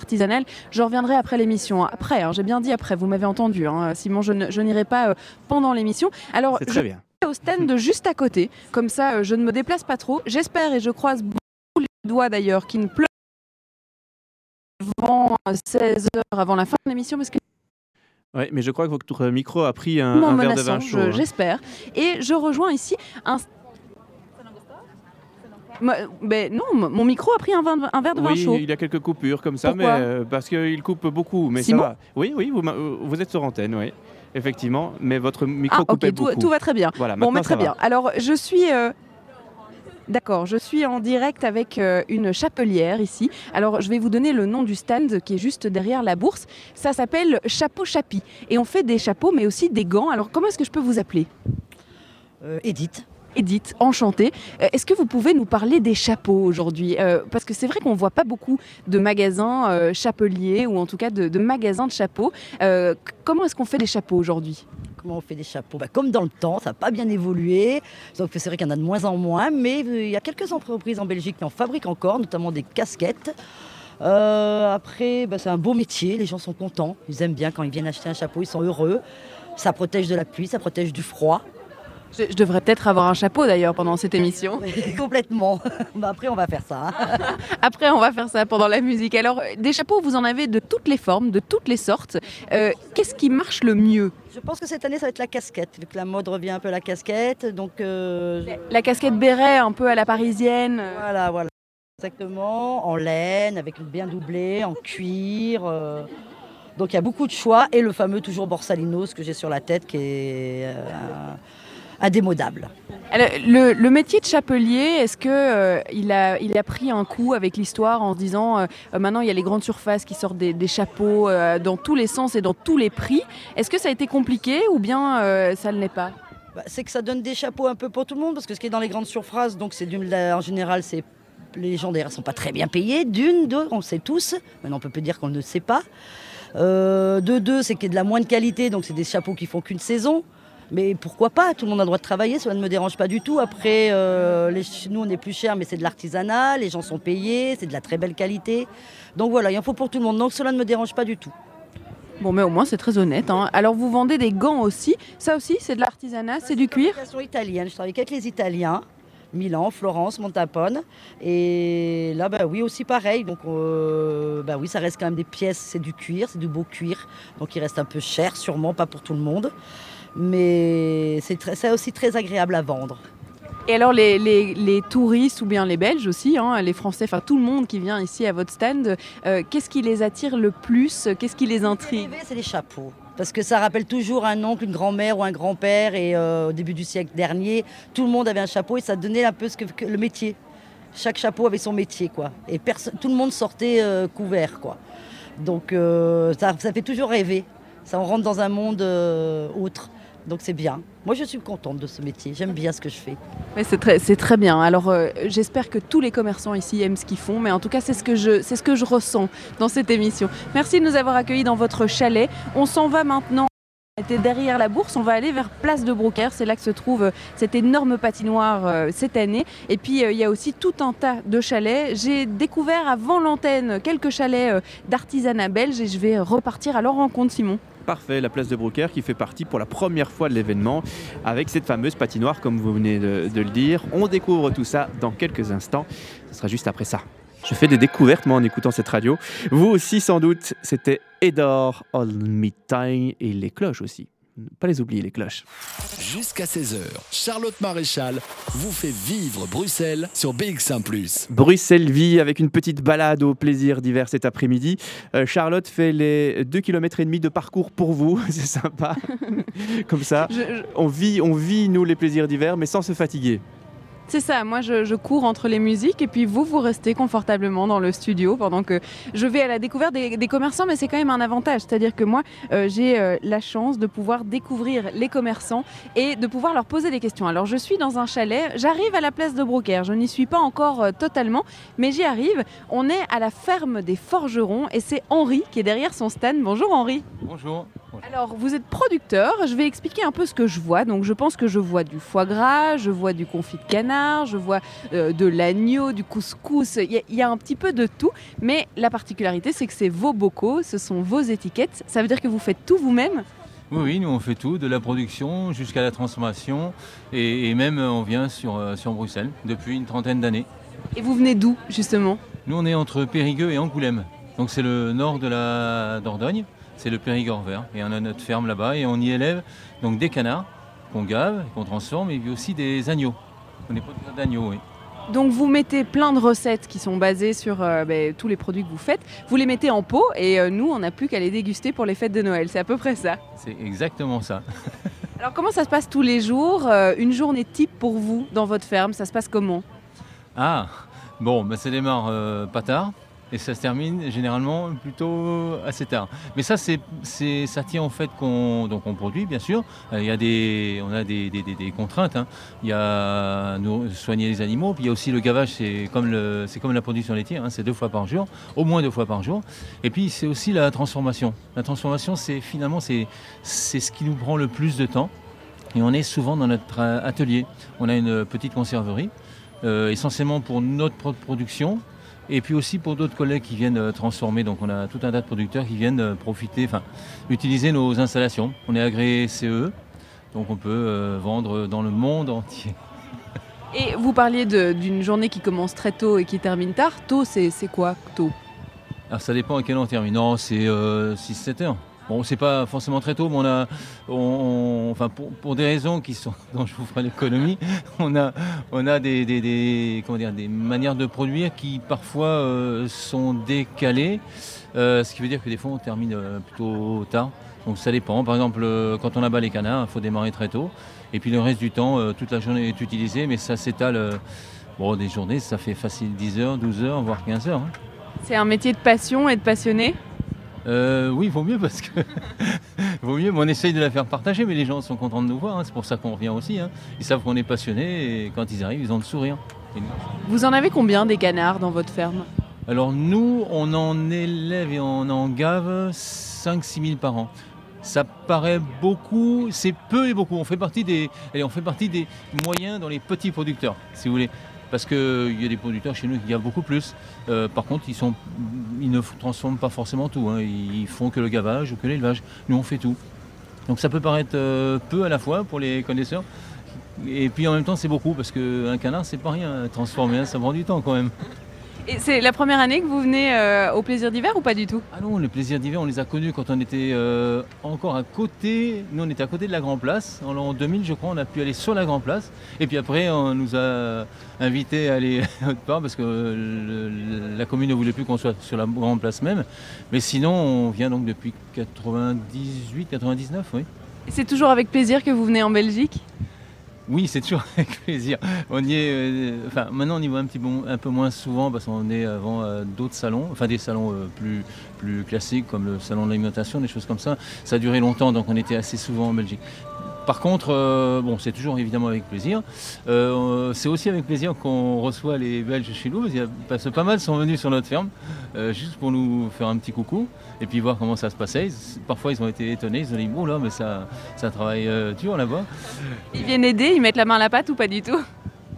artisanal. Je reviendrai après l'émission. Après, hein, j'ai bien dit après, vous m'avez entendu. hein. Simon, je, n'irai pas euh, pendant l'émission. Alors, C'est je très bien. vais au stand de juste à côté. Comme ça, euh, je ne me déplace pas trop. J'espère et je croise beaucoup les doigts d'ailleurs qu'il ne pleut avant 16 heures avant la fin de l'émission parce que Ouais, mais je crois que votre micro a pris un, un verre de vin chaud. je- hein. j'espère. Et je rejoins ici un. Ben non, mon micro a pris un, vin verre de vin Oui, chaud. il y a quelques coupures comme ça, Pourquoi mais euh, parce qu'il coupe beaucoup. Mais Simon ça va. Oui, oui, vous, euh, vous êtes sur antenne, oui. Effectivement, mais votre micro Ah, coupait ok, tout, beaucoup. tout va très bien. Voilà, bon, mais très bien. Alors, je suis. euh, D'accord, je suis en direct avec euh, une chapelière ici. Alors, je vais vous donner le nom du stand qui est juste derrière la bourse. Ça s'appelle Chapeau Chapi. Et on fait des chapeaux, mais aussi des gants. Alors, comment est-ce que je peux vous appeler? Edith. Edith, enchantée. Euh, Est-ce que vous pouvez nous parler des chapeaux aujourd'hui? Euh, Parce que c'est vrai qu'on ne voit pas beaucoup de magasins euh, chapeliers ou en tout cas de, de magasins de chapeaux. Euh, comment est-ce qu'on fait des chapeaux aujourd'hui? On fait des chapeaux Bah, Comme dans le temps, ça n'a pas bien évolué. Que c'est vrai qu'il y en a de moins en moins, mais euh, il y a quelques entreprises en Belgique qui en fabriquent encore, notamment des casquettes. Euh, après, bah, c'est un beau métier, les gens sont contents, ils aiment bien quand ils viennent acheter un chapeau, ils sont heureux. Ça protège de la pluie, ça protège du froid. Je, je devrais peut-être avoir un chapeau d'ailleurs pendant cette émission. Complètement. Bah, après, on va faire ça. Après, on va faire ça pendant la musique. Alors, euh, des chapeaux, vous en avez de toutes les formes, de toutes les sortes. Euh, Qu'est-ce qui marche le mieux? Je pense que cette année, ça va être la casquette, vu que la mode revient un peu à la casquette. Donc, euh, La casquette béret, un peu à la parisienne. Voilà, voilà. Exactement, en laine, avec bien doublée, en cuir. euh. Donc il y a beaucoup de choix. Et le fameux toujours Borsalinos que j'ai sur la tête qui est euh, indémodable. Alors, le, le métier de chapelier, est-ce que euh, il, a, il a pris un coup avec l'histoire en se disant euh, euh, maintenant il y a les grandes surfaces qui sortent des, des chapeaux euh, dans tous les sens et dans tous les prix. Est-ce que ça a été compliqué ou bien ça ne l'est pas? Bah, c'est que ça donne des chapeaux un peu pour tout le monde, parce que ce qui est dans les grandes surfaces, donc c'est d'une, en général, c'est les gens derrière sont pas très bien payés. D'une, deux, on le sait tous. Maintenant, on peut plus dire qu'on ne le sait pas. De deux, c'est qu'il y a de la moindre qualité, donc c'est des chapeaux qui font qu'une saison. Mais pourquoi pas Tout le monde a le droit de travailler, cela ne me dérange pas du tout. Après, euh, les, nous, on est plus cher, mais c'est de l'artisanat, les gens sont payés, c'est de la très belle qualité. Donc voilà, il en faut pour tout le monde. Donc cela ne me dérange pas du tout. Bon, mais au moins c'est très honnête. hein. Alors vous vendez des gants aussi. Ça aussi, c'est de l'artisanat, c'est du cuir? Italienne. Je travaille avec les Italiens. Milan, Florence, Montapone. Et là, bah oui, aussi pareil. Donc, euh, bah oui, ça reste quand même des pièces, c'est du cuir, c'est du beau cuir. Donc, il reste un peu cher, sûrement pas pour tout le monde. Mais c'est aussi très agréable à vendre. Et alors les, les- les touristes ou bien les Belges aussi, hein, les Français, enfin tout le monde qui vient ici à votre stand, euh, qu'est-ce qui les attire le plus? Qu'est-ce qui les intrigue? C'est les chapeaux. Parce que ça rappelle toujours un oncle, une grand-mère ou un grand-père. Et euh, au début du siècle dernier, tout le monde avait un chapeau et ça donnait un peu ce que, que- le métier. Chaque chapeau avait son métier, quoi. Et tout le monde sortait euh, couvert, quoi. Donc ça, ça fait toujours rêver. Ça, on rentre dans un monde autre. Donc c'est bien. Moi, je suis contente de ce métier. J'aime bien ce que je fais. C'est très, bien. Alors euh, j'espère que tous les commerçants ici aiment ce qu'ils font, mais en tout cas c'est ce que je, ressens dans cette émission. Merci de nous avoir accueillis dans votre chalet. On s'en va maintenant. On était derrière la bourse, on va aller vers Place de Brocaire, c'est là que se trouve euh, cette énorme patinoire euh, cette année. Et puis il y a aussi tout un tas de chalets. J'ai découvert avant l'antenne quelques chalets d'artisanat belge et je vais repartir à leur rencontre, Simon. Parfait, la place de Brocaire qui fait partie pour la première fois de l'événement avec cette fameuse patinoire comme vous venez de, le dire. On découvre tout ça dans quelques instants. Ce sera juste après ça. Je fais des découvertes moi en écoutant cette radio. Vous aussi sans doute, c'était Edor All Midtime et les cloches aussi. Ne Pas les oublier les cloches. Jusqu'à 16h, Charlotte Maréchal vous fait vivre Bruxelles sur BX1 ⁇ Bruxelles vit avec une petite balade au plaisir d'hiver cet après-midi. Euh, Charlotte fait les 2 km et demi de parcours pour vous, c'est sympa. Comme ça, Je- je- on vit on vit nous les plaisirs d'hiver mais sans se fatiguer. C'est ça, moi je, je cours entre les musiques et puis vous, vous restez confortablement dans le studio pendant que je vais à la découverte des, des commerçants, mais c'est quand même un avantage. C'est-à-dire que moi, euh, j'ai euh, la chance de pouvoir découvrir les commerçants et de pouvoir leur poser des questions. Alors je suis dans un chalet, j'arrive à la place de Brocaire, je n'y suis pas encore euh, totalement, mais j'y arrive. On est à la ferme des forgerons et c'est Henri qui est derrière son stand. Bonjour Henri. Bonjour. Alors, vous êtes producteur, je vais expliquer un peu ce que je vois. Donc, je pense que je vois du foie gras, je vois du confit de canard, je vois euh, de l'agneau, du couscous. Il y, a- il y a un petit peu de tout. Mais la particularité, c'est que c'est vos bocaux, ce sont vos étiquettes. Ça veut dire que vous faites tout vous-même? Oui, oui, nous on fait tout, de la production jusqu'à la transformation et, et même euh, on vient sur, euh, sur Bruxelles depuis une trentaine d'années. Et vous venez d'où, justement? Nous on est entre Périgueux et Angoulême. Donc c'est le nord de la Dordogne, c'est le Périgord vert. Et on a notre ferme là-bas et on y élève donc des canards qu'on gave, qu'on transforme et puis aussi des agneaux. Oui. Donc, vous mettez plein de recettes qui sont basées sur euh, ben, tous les produits que vous faites. Vous les mettez en pot et euh, nous, on n'a plus qu'à les déguster pour les fêtes de Noël. C'est à peu près ça. C'est exactement ça. Alors, comment ça se passe tous les jours Euh, Une journée type pour vous dans votre ferme, ça se passe comment? Ah, bon, bah, ça démarre euh, pas tard et ça se termine généralement plutôt assez tard. Mais ça, c'est, ça tient au fait qu'on, donc on produit, bien sûr. Euh, Il y a des, on a des, des- des- contraintes. hein. Il y a nous, soigner les animaux, puis il y a aussi le gavage, c'est comme, le, c'est comme la production laitière, hein, c'est deux fois par jour, au moins deux fois par jour. Et puis c'est aussi la transformation. La transformation, c'est finalement, c'est, c'est ce qui nous prend le plus de temps. Et on est souvent dans notre atelier. On a une petite conserverie, euh, essentiellement pour notre production, et puis aussi pour d'autres collègues qui viennent euh, transformer. Donc on a tout un tas de producteurs qui viennent euh, profiter, enfin utiliser nos installations. On est agréé CE, donc on peut euh, vendre dans le monde entier. Et vous parliez d'une journée qui commence très tôt et qui termine tard. Tôt, c'est c'est quoi tôt? Alors ça dépend à quelle heure on termine. Non, c'est 6-7 heures. Bon, c'est pas forcément très tôt, mais on a, enfin pour, des raisons qui sont, dont je vous ferai l'économie, on a, on a des, des- comment dire, des manières de produire qui parfois euh, sont décalées, euh, ce qui veut dire que des fois on termine euh, plutôt tard. Donc ça dépend. Par exemple, quand on abat les canards, il faut démarrer très tôt, et puis le reste du temps, toute la journée est utilisée, mais ça s'étale. bon, des journées, ça fait facile 10 heures, 12 heures, voire 15 heures. hein. C'est un métier de passion et de passionné? Euh, oui, vaut mieux parce que vaut mieux. mais on essaye de la faire partager, mais les gens sont contents de nous voir. hein, C'est pour ça qu'on revient aussi. hein. Ils savent qu'on est passionnés et quand ils arrivent, ils ont le sourire. Vous en avez combien des canards dans votre ferme? Alors nous, on en élève et on en gave 5-6 000 par an. Ça paraît beaucoup, c'est peu et beaucoup. On fait partie des, allez, on fait partie des moyens dans les petits producteurs, si vous voulez. Parce qu'il y a des producteurs chez nous qui gavent beaucoup plus. Euh, par contre, ils, ne transforment pas forcément tout. hein. Ils font que le gavage ou que l'élevage. Nous, on fait tout. Donc ça peut paraître euh, peu à la fois pour les connaisseurs. Et puis en même temps, c'est beaucoup parce qu'un canard, c'est pas rien. Transformer, hein, ça prend du temps quand même. Et c'est la première année que vous venez euh, au plaisir d'hiver ou pas du tout? Ah non, les plaisirs d'hiver, on les a connus quand on était euh, encore à côté. Nous, on était à côté de la Grand Place. En l'an 2000, je crois, on a pu aller sur la Grand Place. Et puis après, on nous a invités à aller autre part parce que le- la commune ne voulait plus qu'on soit sur la Grand Place même. Mais sinon, on vient donc depuis 98, 99, oui. C'est toujours avec plaisir que vous venez en Belgique? Oui, c'est toujours avec plaisir. On y est, euh, maintenant on y va un petit peu, un peu moins souvent parce qu'on est avant euh, d'autres salons, enfin des salons euh, plus, plus classiques comme le salon de l'alimentation, des choses comme ça. Ça a duré longtemps, donc on était assez souvent en Belgique. Par contre, euh, bon, c'est toujours évidemment avec plaisir. Euh, c'est aussi avec plaisir qu'on reçoit les Belges chez nous, parce, que pas mal sont venus sur notre ferme, euh, juste pour nous faire un petit coucou et puis voir comment ça se passait. Parfois, ils ont été étonnés, ils ont dit, oh là, mais ça, ça travaille euh, dur là-bas. Ils viennent aider, ils mettent la main à la pâte ou pas du tout?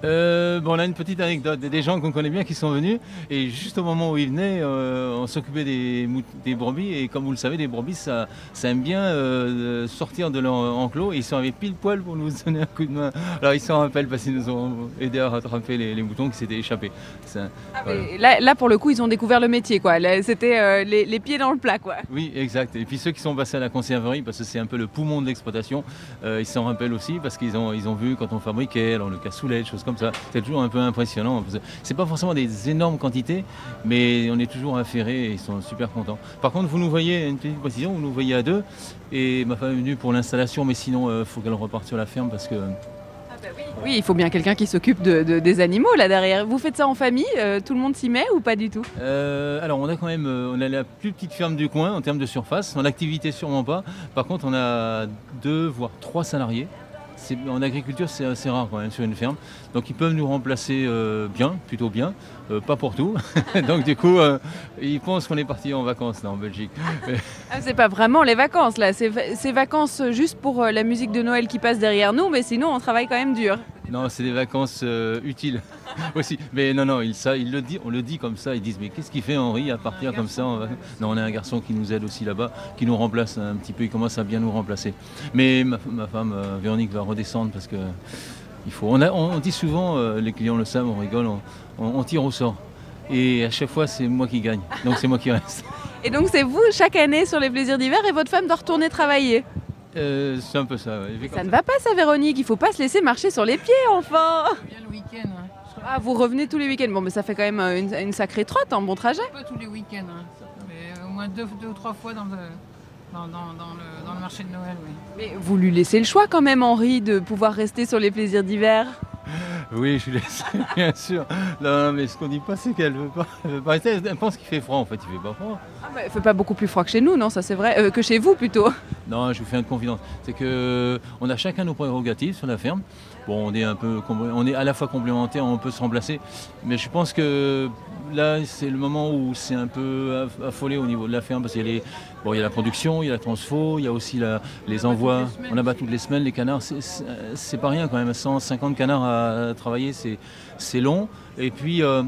Euh, bon, on a une petite anecdote des gens qu'on connaît bien qui sont venus et juste au moment où ils venaient, euh, on s'occupait des, des brebis et comme vous le savez, les brebis ça, ça aime bien euh, sortir de leur enclos et ils sont arrivés pile poil pour nous donner un coup de main. Alors ils s'en rappellent parce qu'ils nous ont aidé à rattraper les, les moutons qui s'étaient échappés. Ça- voilà. Et là, là, pour le coup, ils ont découvert le métier, quoi. Là, C'était les, les pieds dans le plat, quoi. Oui, exact. Et puis ceux qui sont passés à la conserverie, parce que c'est un peu le poumon de l'exploitation, ils s'en rappellent aussi parce qu'ils ont, ils ont vu quand on fabriquait, alors le cassoulet, des choses comme ça. C'est toujours un peu impressionnant. C'est pas forcément des énormes quantités, mais on est toujours affairés et ils sont super contents. Par contre, vous nous voyez, une petite précision, vous nous voyez à deux, et ma femme est venue pour l'installation, mais sinon, il faut qu'elle reparte sur la ferme parce que. Oui, il faut bien quelqu'un qui s'occupe de, de- des animaux là derrière. Vous faites ça en famille euh, Tout le monde s'y met ou pas du tout? Euh, alors on a quand même euh, on a la plus petite ferme du coin en termes de surface. En activité sûrement pas. Par contre on a deux voire trois salariés. En agriculture c'est assez rare quand même sur une ferme. Donc ils peuvent nous remplacer euh, bien, plutôt bien. Euh, pas pour tout. Donc du coup euh, ils pensent qu'on est parti en vacances là en Belgique. Ah, C'est pas vraiment les vacances là, c'est va- c'est vacances juste pour la musique de Noël qui passe derrière nous, mais sinon on travaille quand même dur. Non, c'est des vacances euh, utiles aussi. Mais non, non, il, ça, il le dit, on le dit comme ça. Ils disent, mais qu'est-ce qu'il fait Henri à partir comme ça vacances Non, on a un garçon qui nous aide aussi là-bas, qui nous remplace un petit peu. Il commence à bien nous remplacer. Mais ma, ma femme euh, Véronique va redescendre parce que il faut. On, a- on dit souvent, euh, les clients le savent, on rigole, on, on- on tire au sort. Et à chaque fois, c'est moi qui gagne. Donc c'est moi qui reste. Et donc c'est vous chaque année sur les plaisirs d'hiver et votre femme doit retourner travailler. Euh, c'est un peu ça. ouais. Ça ne va pas ça Véronique, il faut pas se laisser marcher sur les pieds enfin Bien le week-end. hein. Ah vous revenez tous les week-ends, bon mais ça fait quand même euh, une, une sacrée trotte, un bon trajet. Pas tous les week-ends, hein. mais au moins deux, deux ou trois fois dans le, dans, le, marché de Noël. Mais vous lui laissez le choix quand même Henri de pouvoir rester sur les plaisirs d'hiver? Oui, je suis laissé, bien sûr. Non, mais ce qu'on dit pas, c'est qu'elle veut pas, elle veut pas rester. Elle pense qu'il fait froid, en fait, il fait pas froid. Ah bah, il fait pas beaucoup plus froid que chez nous, non ça c'est vrai, Euh, que chez vous plutôt. Non, je vous fais une confidence. C'est que on a chacun nos prérogatives sur la ferme. Bon, on est un peu, on est à la fois complémentaires, on peut se remplacer. Mais je pense que là, c'est le moment où c'est un peu aff- affolé au niveau de la ferme parce qu'il y a les, bon, il y a la production, il y a la transfo, il y a aussi la- les envois. On abat toutes les semaines les canards. C'est pas rien quand même. 150 canards à travailler, c'est c'est long. Et puis. euh,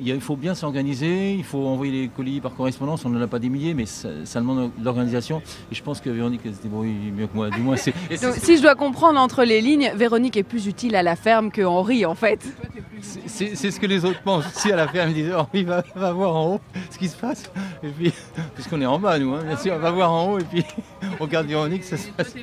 il faut bien s'organiser, il faut envoyer les colis par correspondance, on n'en a pas des milliers, mais ça, ça demande de l'organisation. Et je pense que Véronique se débrouille mieux que moi. Du moins, Donc, si je dois comprendre entre les lignes, Véronique est plus utile à la ferme que Henri en fait. C'est c'est ce que les autres pensent. Si à la ferme, ils disent oh, oui, va, va voir en haut ce qui se passe. Et puis, puisqu'on est en bas, nous, hein, bien sûr, va voir en haut et puis on regarde Véronique, ça se passe.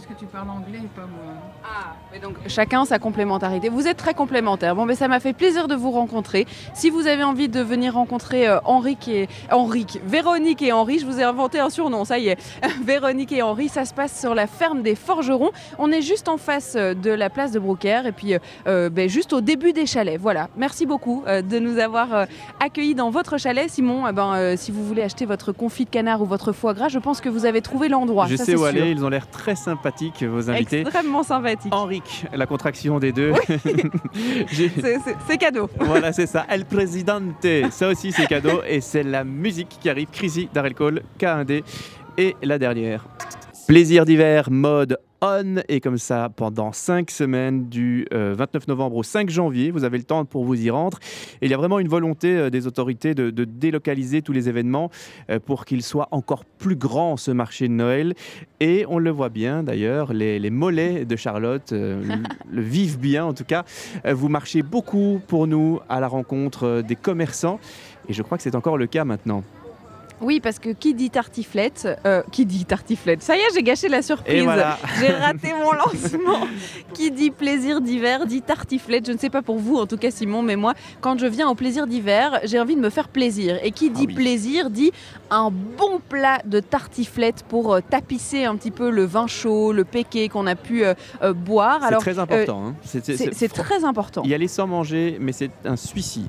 Parce que tu parles anglais et pas moi. Ah, mais donc chacun sa complémentarité. Vous êtes très complémentaires. Bon, mais ça m'a fait plaisir de vous rencontrer. Si vous avez envie de venir rencontrer euh, Henrique et Henrique, Véronique et Henri, je vous ai inventé un surnom, ça y est. Véronique et Henri, ça se passe sur la ferme des Forgerons. On est juste en face euh, de la place de Brouckère et puis euh, euh, ben, juste au début des chalets. Voilà. Merci beaucoup euh, de nous avoir euh, accueillis dans votre chalet, Simon. Eh ben, euh, si vous voulez acheter votre confit de canard ou votre foie gras, je pense que vous avez trouvé l'endroit. Je ça, sais où sûr. aller, ils ont l'air très sympathiques, vos invités. Extrêmement sympathique. Henrique, la contraction des deux. C'est- cadeau. voilà, c'est ça. El Presidente. Ça aussi, c'est cadeau. Et c'est la musique qui arrive. Crazy d'Arelcol, K1D. Et la dernière. Plaisir d'hiver, mode on. Et comme ça, pendant 5 semaines, du euh, 29 novembre au 5 janvier, vous avez le temps pour vous y rendre. Et il y a vraiment une volonté euh, des autorités de, de délocaliser tous les événements euh, pour qu'il soit encore plus grand, ce marché de Noël. Et on le voit bien d'ailleurs, les, les mollets de Charlotte euh, le, le vivent bien en tout cas. Euh, vous marchez beaucoup pour nous à la rencontre euh, des commerçants. Et je crois que c'est encore le cas maintenant. Oui, parce que qui dit tartiflette, euh, qui dit tartiflette, ça y est, j'ai gâché la surprise. Voilà. J'ai raté mon lancement. qui dit plaisir d'hiver dit tartiflette. Je ne sais pas pour vous, en tout cas Simon, mais moi, quand je viens au plaisir d'hiver, j'ai envie de me faire plaisir. Et qui dit plaisir dit un bon plat de tartiflette pour euh, tapisser un petit peu le vin chaud, le péqué qu'on a pu euh, boire. C'est très important. hein. C'est très important. Y aller sans manger, mais c'est un suicide.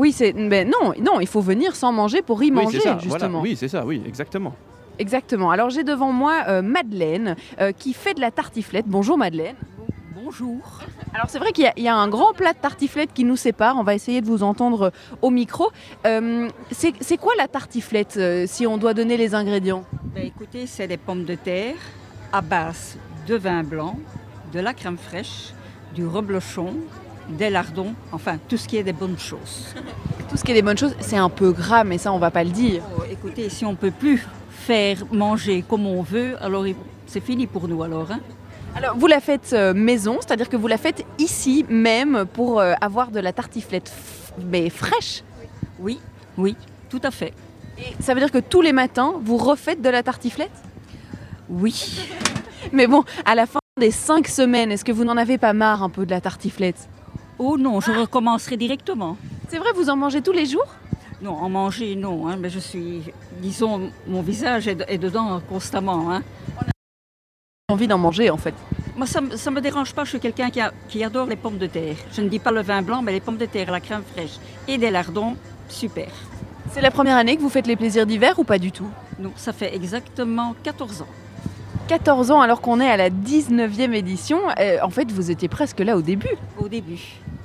Oui, c'est mais non, non, il faut venir sans manger pour y Oui, manger ça, voilà. justement. Oui, c'est ça, oui, exactement. Exactement. Alors j'ai devant moi euh, Madeleine euh, qui fait de la tartiflette. Bonjour Madeleine. Bonjour. Alors c'est vrai qu'il y a- il y, a un grand plat de tartiflette qui nous sépare. On va essayer de vous entendre euh, au micro. Euh, c'est c'est quoi la tartiflette euh, si on doit donner les ingrédients? Ben, écoutez, c'est des pommes de terre à base de vin blanc, de la crème fraîche, du reblochon, des lardons, enfin tout ce qui est des bonnes choses. Tout ce qui est des bonnes choses, c'est un peu gras, mais ça on va pas le dire. Oh, écoutez, si on peut plus faire manger comme on veut, alors c'est fini pour nous alors. hein. Alors vous la faites euh, maison, c'est-à-dire que vous la faites ici même pour euh, avoir de la tartiflette mais fraîche? Oui, oui, tout à fait. Et ça veut dire que tous les matins vous refaites de la tartiflette? Oui. Mais bon, à la fin des cinq semaines, est-ce que vous n'en avez pas marre un peu de la tartiflette? Oh non, je recommencerai directement. C'est vrai, vous en mangez tous les jours? Non, en manger, non, hein, mais je suis, disons, mon visage est, est dedans constamment. Hein. envie d'en manger en fait. Moi, ça ne me dérange pas. Je suis quelqu'un qui, a- qui adore les pommes de terre. Je ne dis pas le vin blanc, mais les pommes de terre, la crème fraîche et des lardons, super. C'est la première année que vous faites les plaisirs d'hiver ou pas du tout? Non, ça fait exactement 14 ans. 14 ans alors qu'on est à la 19e édition. Euh, en fait, vous étiez presque là au début. Au début.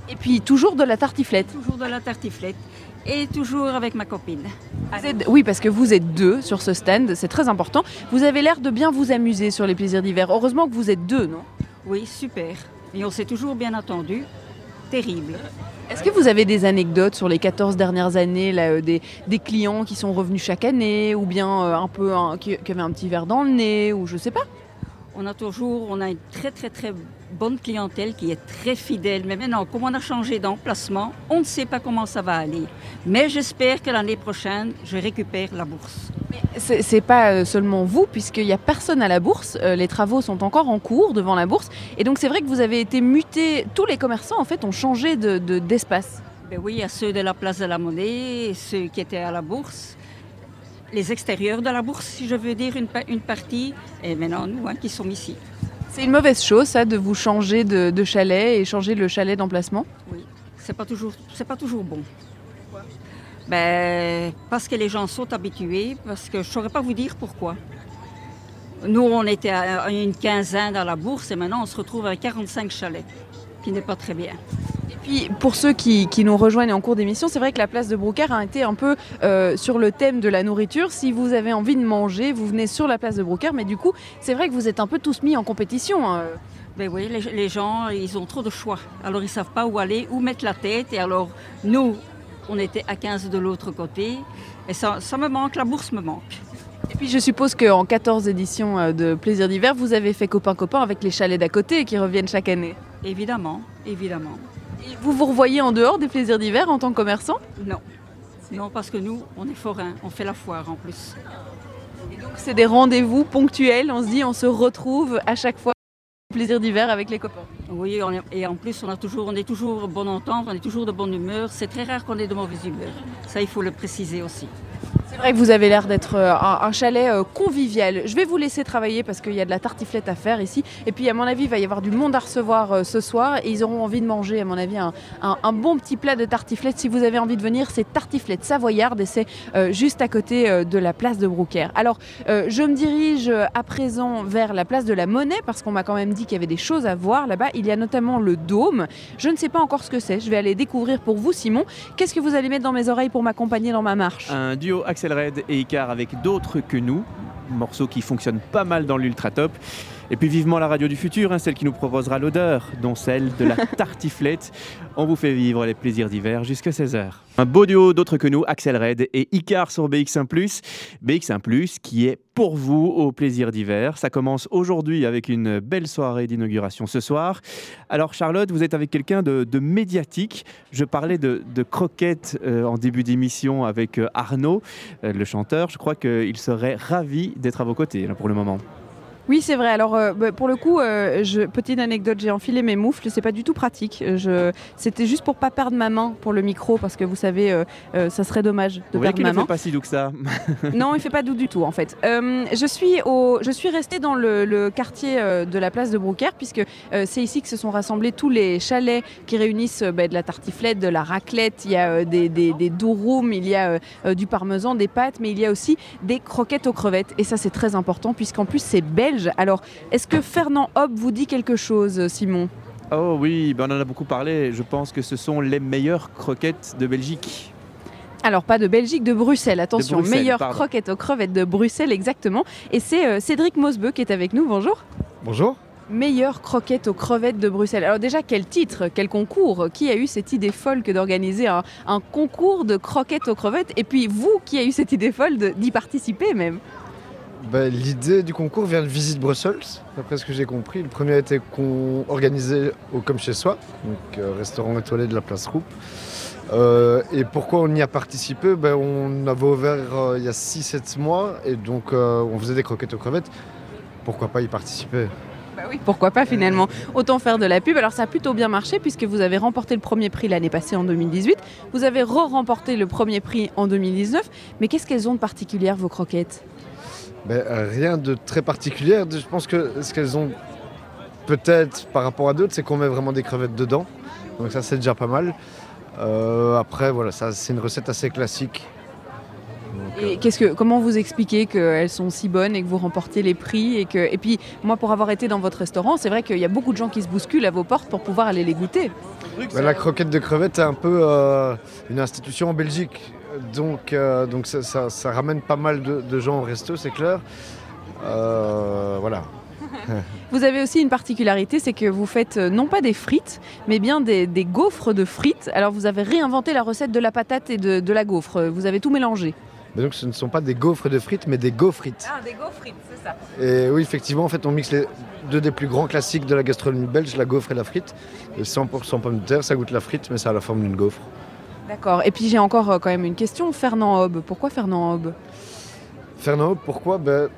Et puis toujours de la tartiflette. Toujours de la tartiflette. Et toujours avec ma copine. Vous êtes- oui, parce que vous êtes deux sur ce stand, c'est très important. Vous avez l'air de bien vous amuser sur les plaisirs d'hiver. Heureusement que vous êtes deux, non? Oui, super. Et on s'est toujours bien entendu. Terrible. Est-ce que vous avez des anecdotes sur les 14 dernières années, là, euh, des, des clients qui sont revenus chaque année, ou bien euh, un peu un- qui, qui avaient un petit verre dans le nez, ou je sais pas? On a toujours, on a une très très très bonne clientèle qui est très fidèle. Mais maintenant, comme on a changé d'emplacement, on ne sait pas comment ça va aller. Mais j'espère que l'année prochaine, je récupère la bourse. C'est pas euh, seulement vous, puisqu'il n'y a personne à la bourse. Euh, les travaux sont encore en cours devant la bourse. Et donc c'est vrai que vous avez été muté. Tous les commerçants, en fait, ont changé de- de- d'espace. Ben oui, il y a ceux de la place de la Monnaie, ceux qui étaient à la bourse, les extérieurs de la bourse, si je veux dire une partie, et maintenant nous hein, qui sommes ici. C'est une mauvaise chose, ça, de vous changer de, chalet et changer le chalet d'emplacement? Oui, c'est pas toujours, pas toujours bon. Ben, parce que les gens sont habitués, parce que je saurais pas vous dire pourquoi. Nous, on était à à une quinzaine dans la bourse et maintenant on se retrouve avec 45 chalets, qui n'est pas très bien. Et puis, pour ceux qui, qui nous rejoignent en cours d'émission, c'est vrai que la place de Brouckère a été un peu euh, sur le thème de la nourriture. Si vous avez envie de manger, vous venez sur la place de Brouckère, mais du coup, c'est vrai que vous êtes un peu tous mis en compétition. hein. Ben oui, les, les gens, ils ont trop de choix. Alors ils savent pas où aller, où mettre la tête. Et alors, nous, on était à 15 de l'autre côté. Et ça, ça me manque, la bourse me manque. Et puis, je suppose qu'en 14 éditions euh, de Plaisir d'hiver, vous avez fait copain-copain avec les chalets d'à côté qui reviennent chaque année. Évidemment, évidemment. Et vous vous revoyez en dehors des plaisirs d'hiver en tant que commerçant? Non. Non, parce que nous, on est forains, on fait la foire en plus. Donc, c'est des rendez-vous ponctuels. On se dit, on se retrouve à chaque fois. Plaisir d'hiver avec les copains. Oui, on est- et en plus, on, a toujours, on est toujours bonne entente, on est toujours de bonne humeur. C'est très rare qu'on ait de mauvaise humeur. Ça, il faut le préciser aussi. C'est vrai que vous avez l'air d'être euh, un, chalet euh, convivial. Je vais vous laisser travailler parce qu'il y a de la tartiflette à faire ici. Et puis, à mon avis, il va y avoir du monde à recevoir euh, ce soir. Et ils auront envie de manger, à mon avis, un, bon petit plat de tartiflette. Si vous avez envie de venir, c'est tartiflette savoyarde et c'est juste à côté de la place de Brouckère. Alors, je me dirige à présent vers la place de la Monnaie parce qu'on m'a quand même dit qu'il y avait des choses à voir là-bas. Il y a notamment le dôme. Je ne sais pas encore ce que c'est. Je vais aller découvrir pour vous, Simon. Qu'est-ce que vous allez mettre dans mes oreilles pour m'accompagner dans ma marche? Un duo Red et Icar avec d'autres que nous. Morceau qui fonctionne pas mal dans l'ultra top. Et puis vivement la radio du futur, hein, celle qui nous proposera l'odeur, dont celle de la tartiflette. On vous fait vivre les plaisirs d'hiver jusqu'à 16h. Un beau duo d'autres que nous, Axel Red et Icar sur BX1+. BX1+, qui est pour vous au plaisir d'hiver. Ça commence aujourd'hui avec une belle soirée d'inauguration ce soir. Alors Charlotte, vous êtes avec quelqu'un de, de médiatique. Je parlais de, de croquettes euh, en début d'émission avec euh, Arnaud, euh, le chanteur. Je crois qu'il serait ravi d'être à vos côtés là, pour le moment. Oui, c'est vrai. Alors, euh, bah, pour le coup, euh, je- petite anecdote, j'ai enfilé mes moufles. C'est pas du tout pratique. Je... C'était juste pour pas perdre ma main pour le micro, parce que vous savez, euh, ça serait dommage de Vous perdre ma ne main. fait pas si doux que ça. non, il fait pas doux du tout en fait. Je suis au, je suis restée dans le, le quartier de la place de Brouckère puisque c'est ici que se sont rassemblés tous les chalets qui réunissent bah, de la tartiflette, de la raclette, il y a des, des, des douroums, il y a du parmesan, des pâtes, mais il y a aussi des croquettes aux crevettes et ça c'est très important puisqu'en plus c'est belge. Alors est-ce que Fernand Hoppe vous dit quelque chose, Simon? Oh oui, ben on en a beaucoup parlé. Je pense que ce sont les meilleures croquettes de Belgique. Alors pas de Belgique, de Bruxelles, attention, Bruxelles, meilleure pardon. croquette aux crevettes de Bruxelles exactement. Et c'est euh, Cédric Mosbeu qui est avec nous, bonjour. Bonjour. Meilleure croquette aux crevettes de Bruxelles. Alors déjà, quel titre, quel concours? Qui a eu cette idée folle que d'organiser un, un concours de croquettes aux crevettes? Et puis vous, qui a eu cette idée folle de- d'y participer même? Bah, L'idée du concours vient de Visite Brussels, d'après ce que j'ai compris. Le premier a été organisé au Comme Chez Soi, donc euh, restaurant étoilé de la place Roupe. Euh, et pourquoi on y a participé? Ben, On avait ouvert euh, il y a 6-7 mois et donc euh, on faisait des croquettes aux crevettes. Pourquoi pas y participer? Bah oui, pourquoi pas finalement Autant faire de la pub. Alors ça a plutôt bien marché puisque vous avez remporté le premier prix l'année passée en 2018. Vous avez re-remporté le premier prix en 2019. Mais qu'est-ce qu'elles ont de particulière vos croquettes? Euh, Rien de très particulier. Je pense que ce qu'elles ont peut-être par rapport à d'autres, c'est qu'on met vraiment des crevettes dedans. Donc ça, c'est déjà pas mal. Euh, après, voilà, ça, c'est une recette assez classique. Et qu'est-ce que, comment vous expliquez qu'elles sont si bonnes et que vous remportez les prix et, que, et puis, moi, pour avoir été dans votre restaurant, c'est vrai qu'il y a beaucoup de gens qui se bousculent à vos portes pour pouvoir aller les goûter. Bah, la croquette de crevette est un peu euh, une institution en Belgique. Donc, euh, donc ça, ça- ça ramène pas mal de, de gens au resto, c'est clair. Euh, voilà. Vous avez aussi une particularité, c'est que vous faites euh, non pas des frites, mais bien des, des gaufres de frites. Alors vous avez réinventé la recette de la patate et de, de la gaufre. Vous avez tout mélangé. Mais donc ce ne sont pas des gaufres de frites, mais des gaufrites. Ah, des gaufres frites, c'est ça. Et oui, effectivement, en fait, on mixe les deux des plus grands classiques de la gastronomie belge, la gaufre et la frite. Et 100% pommes de terre, ça goûte la frite, mais ça a la forme d'une gaufre. D'accord. Et puis j'ai encore euh, quand même une question. Fernand Hobb, pourquoi Fernand Hobb? Fernand, pourquoi? Ben,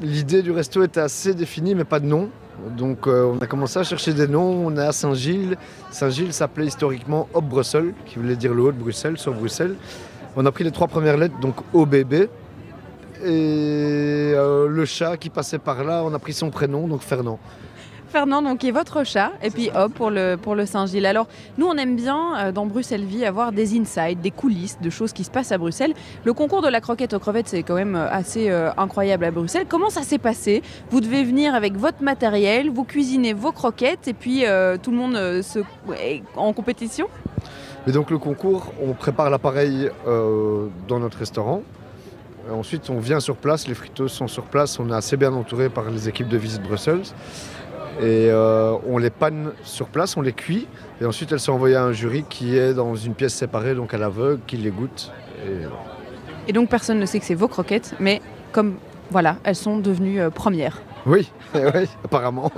L'idée du resto était assez définie, mais pas de nom. Donc euh, on a commencé à chercher des noms. On est à Saint-Gilles. Saint-Gilles s'appelait historiquement Hop Brussels, qui voulait dire le haut de Bruxelles, sur Bruxelles. On a pris les trois premières lettres, donc OBB. Et euh, le chat qui passait par là, on a pris son prénom, donc Fernand. Fernand, donc, qui est votre chat, et puis hop pour le, Saint-Gilles. Alors, nous, on aime bien euh, dans Bruxelles Vie avoir des insights, des coulisses de choses qui se passent à Bruxelles. Le concours de la croquette aux crevettes, c'est quand même euh, assez euh, incroyable à Bruxelles. Comment ça s'est passé? Vous devez venir avec votre matériel, vous cuisinez vos croquettes, et puis tout le monde se... est en compétition? Mais donc le concours, on prépare l'appareil dans notre restaurant. Ensuite, on vient sur place, les friteuses sont sur place, on est assez bien entouré par les équipes de visite Bruxelles. Et euh, on les panne sur place, on les cuit, et ensuite elles sont envoyées à un jury qui est dans une pièce séparée, donc à l'aveugle, qui les goûte. Et donc, personne ne sait que c'est vos croquettes, mais comme, voilà, elles sont devenues euh, premières. Oui, oui, apparemment.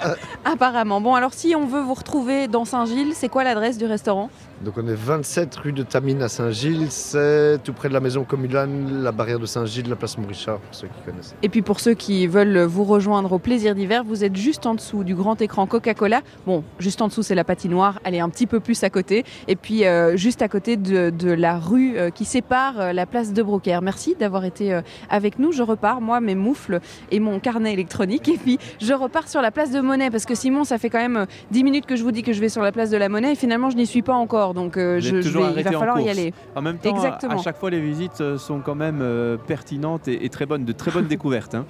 Apparemment. Bon, alors si on veut vous retrouver dans Saint-Gilles, c'est quoi l'adresse du restaurant? Donc on est 27 rue de Tamine à Saint-Gilles, c'est tout près de la maison Comulane, la barrière de Saint-Gilles, la place Maurichard, pour ceux qui connaissent. Et puis pour ceux qui veulent vous rejoindre au plaisir d'hiver, vous êtes juste en dessous du grand écran Coca-Cola. Bon, juste en dessous c'est la patinoire, elle est un petit peu plus à côté. Et puis euh, juste à côté de, de la rue euh, qui sépare euh, la place de Brocaire. Merci d'avoir été avec nous. Je repars, moi, mes moufles et mon carnet électronique. Et puis je repars sur la place de Monnaie parce que Simon, ça fait quand même euh, 10 minutes que je vous dis que je vais sur la place de la Monnaie et finalement je n'y suis pas encore. Donc euh, je, vais- il va falloir y aller. En même temps, à- Exactement. à chaque fois, les visites euh, sont quand même euh, pertinentes et, et très bonnes, de très bonnes découvertes. hein.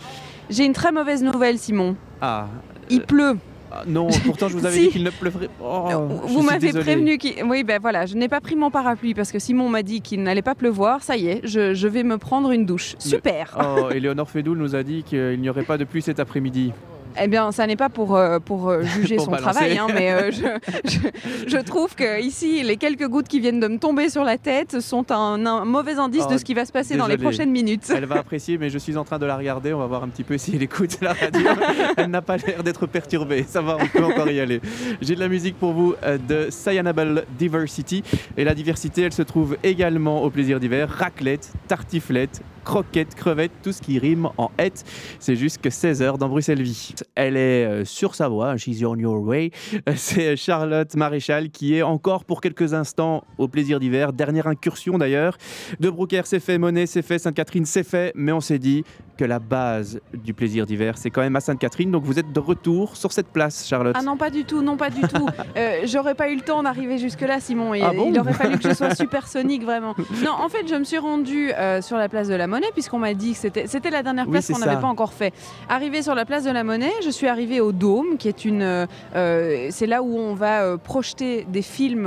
J'ai une très mauvaise nouvelle, Simon. Ah. Il pleut. Ah, non, pourtant je vous avais Si. dit qu'il ne pleuvrait Oh, je Vous m'avez prévenu qu'il... Oui, ben voilà, je n'ai pas pris mon parapluie parce que Simon m'a dit qu'il n'allait pas pleuvoir. Ça y est, je, je vais me prendre une douche. Super Oh, Éléonore Fédoul nous a dit qu'il n'y aurait pas de pluie cet après-midi. Eh bien, ça n'est pas pour, euh, pour euh, juger Pour son balancer. travail, hein, mais euh, je, je- je trouve que ici, les quelques gouttes qui viennent de me tomber sur la tête sont un, un mauvais indice Oh, de ce qui va se passer dans les prochaines minutes. Elle va apprécier, mais je suis en train de la regarder. On va voir un petit peu si elle écoute la radio. elle n'a pas l'air d'être perturbée. Ça va, on peut encore y aller. J'ai de la musique pour vous euh, de Cyanabel Diversity. Et la diversité, elle se trouve également au plaisir d'hiver. Raclette, tartiflette, croquettes, crevettes, tout ce qui rime en hête. C'est jusque 16h dans Bruxelles Vie. Elle est euh, sur sa voie, she's on your way. Euh, C'est Charlotte Maréchal qui est encore pour quelques instants au plaisir d'hiver. Dernière incursion d'ailleurs. De Brouckère, c'est fait, Monet, c'est fait, Sainte-Catherine, c'est fait. Mais on s'est dit que la base du plaisir d'hiver, c'est quand même à Sainte-Catherine. Donc vous êtes de retour sur cette place, Charlotte. Ah non, pas du tout, non, pas du tout. Euh, J'aurais pas eu le temps d'arriver jusque-là, Simon. Et, Ah bon il aurait fallu que je sois supersonique, vraiment. Non, en fait, je me suis rendue euh, sur la place de la Monnaie, puisqu'on m'a dit que c'était la dernière place qu'on n'avait pas encore fait. Arrivée sur la place de la Monnaie, je suis arrivée au Dôme, qui est une. euh, c'est là où on va projeter des films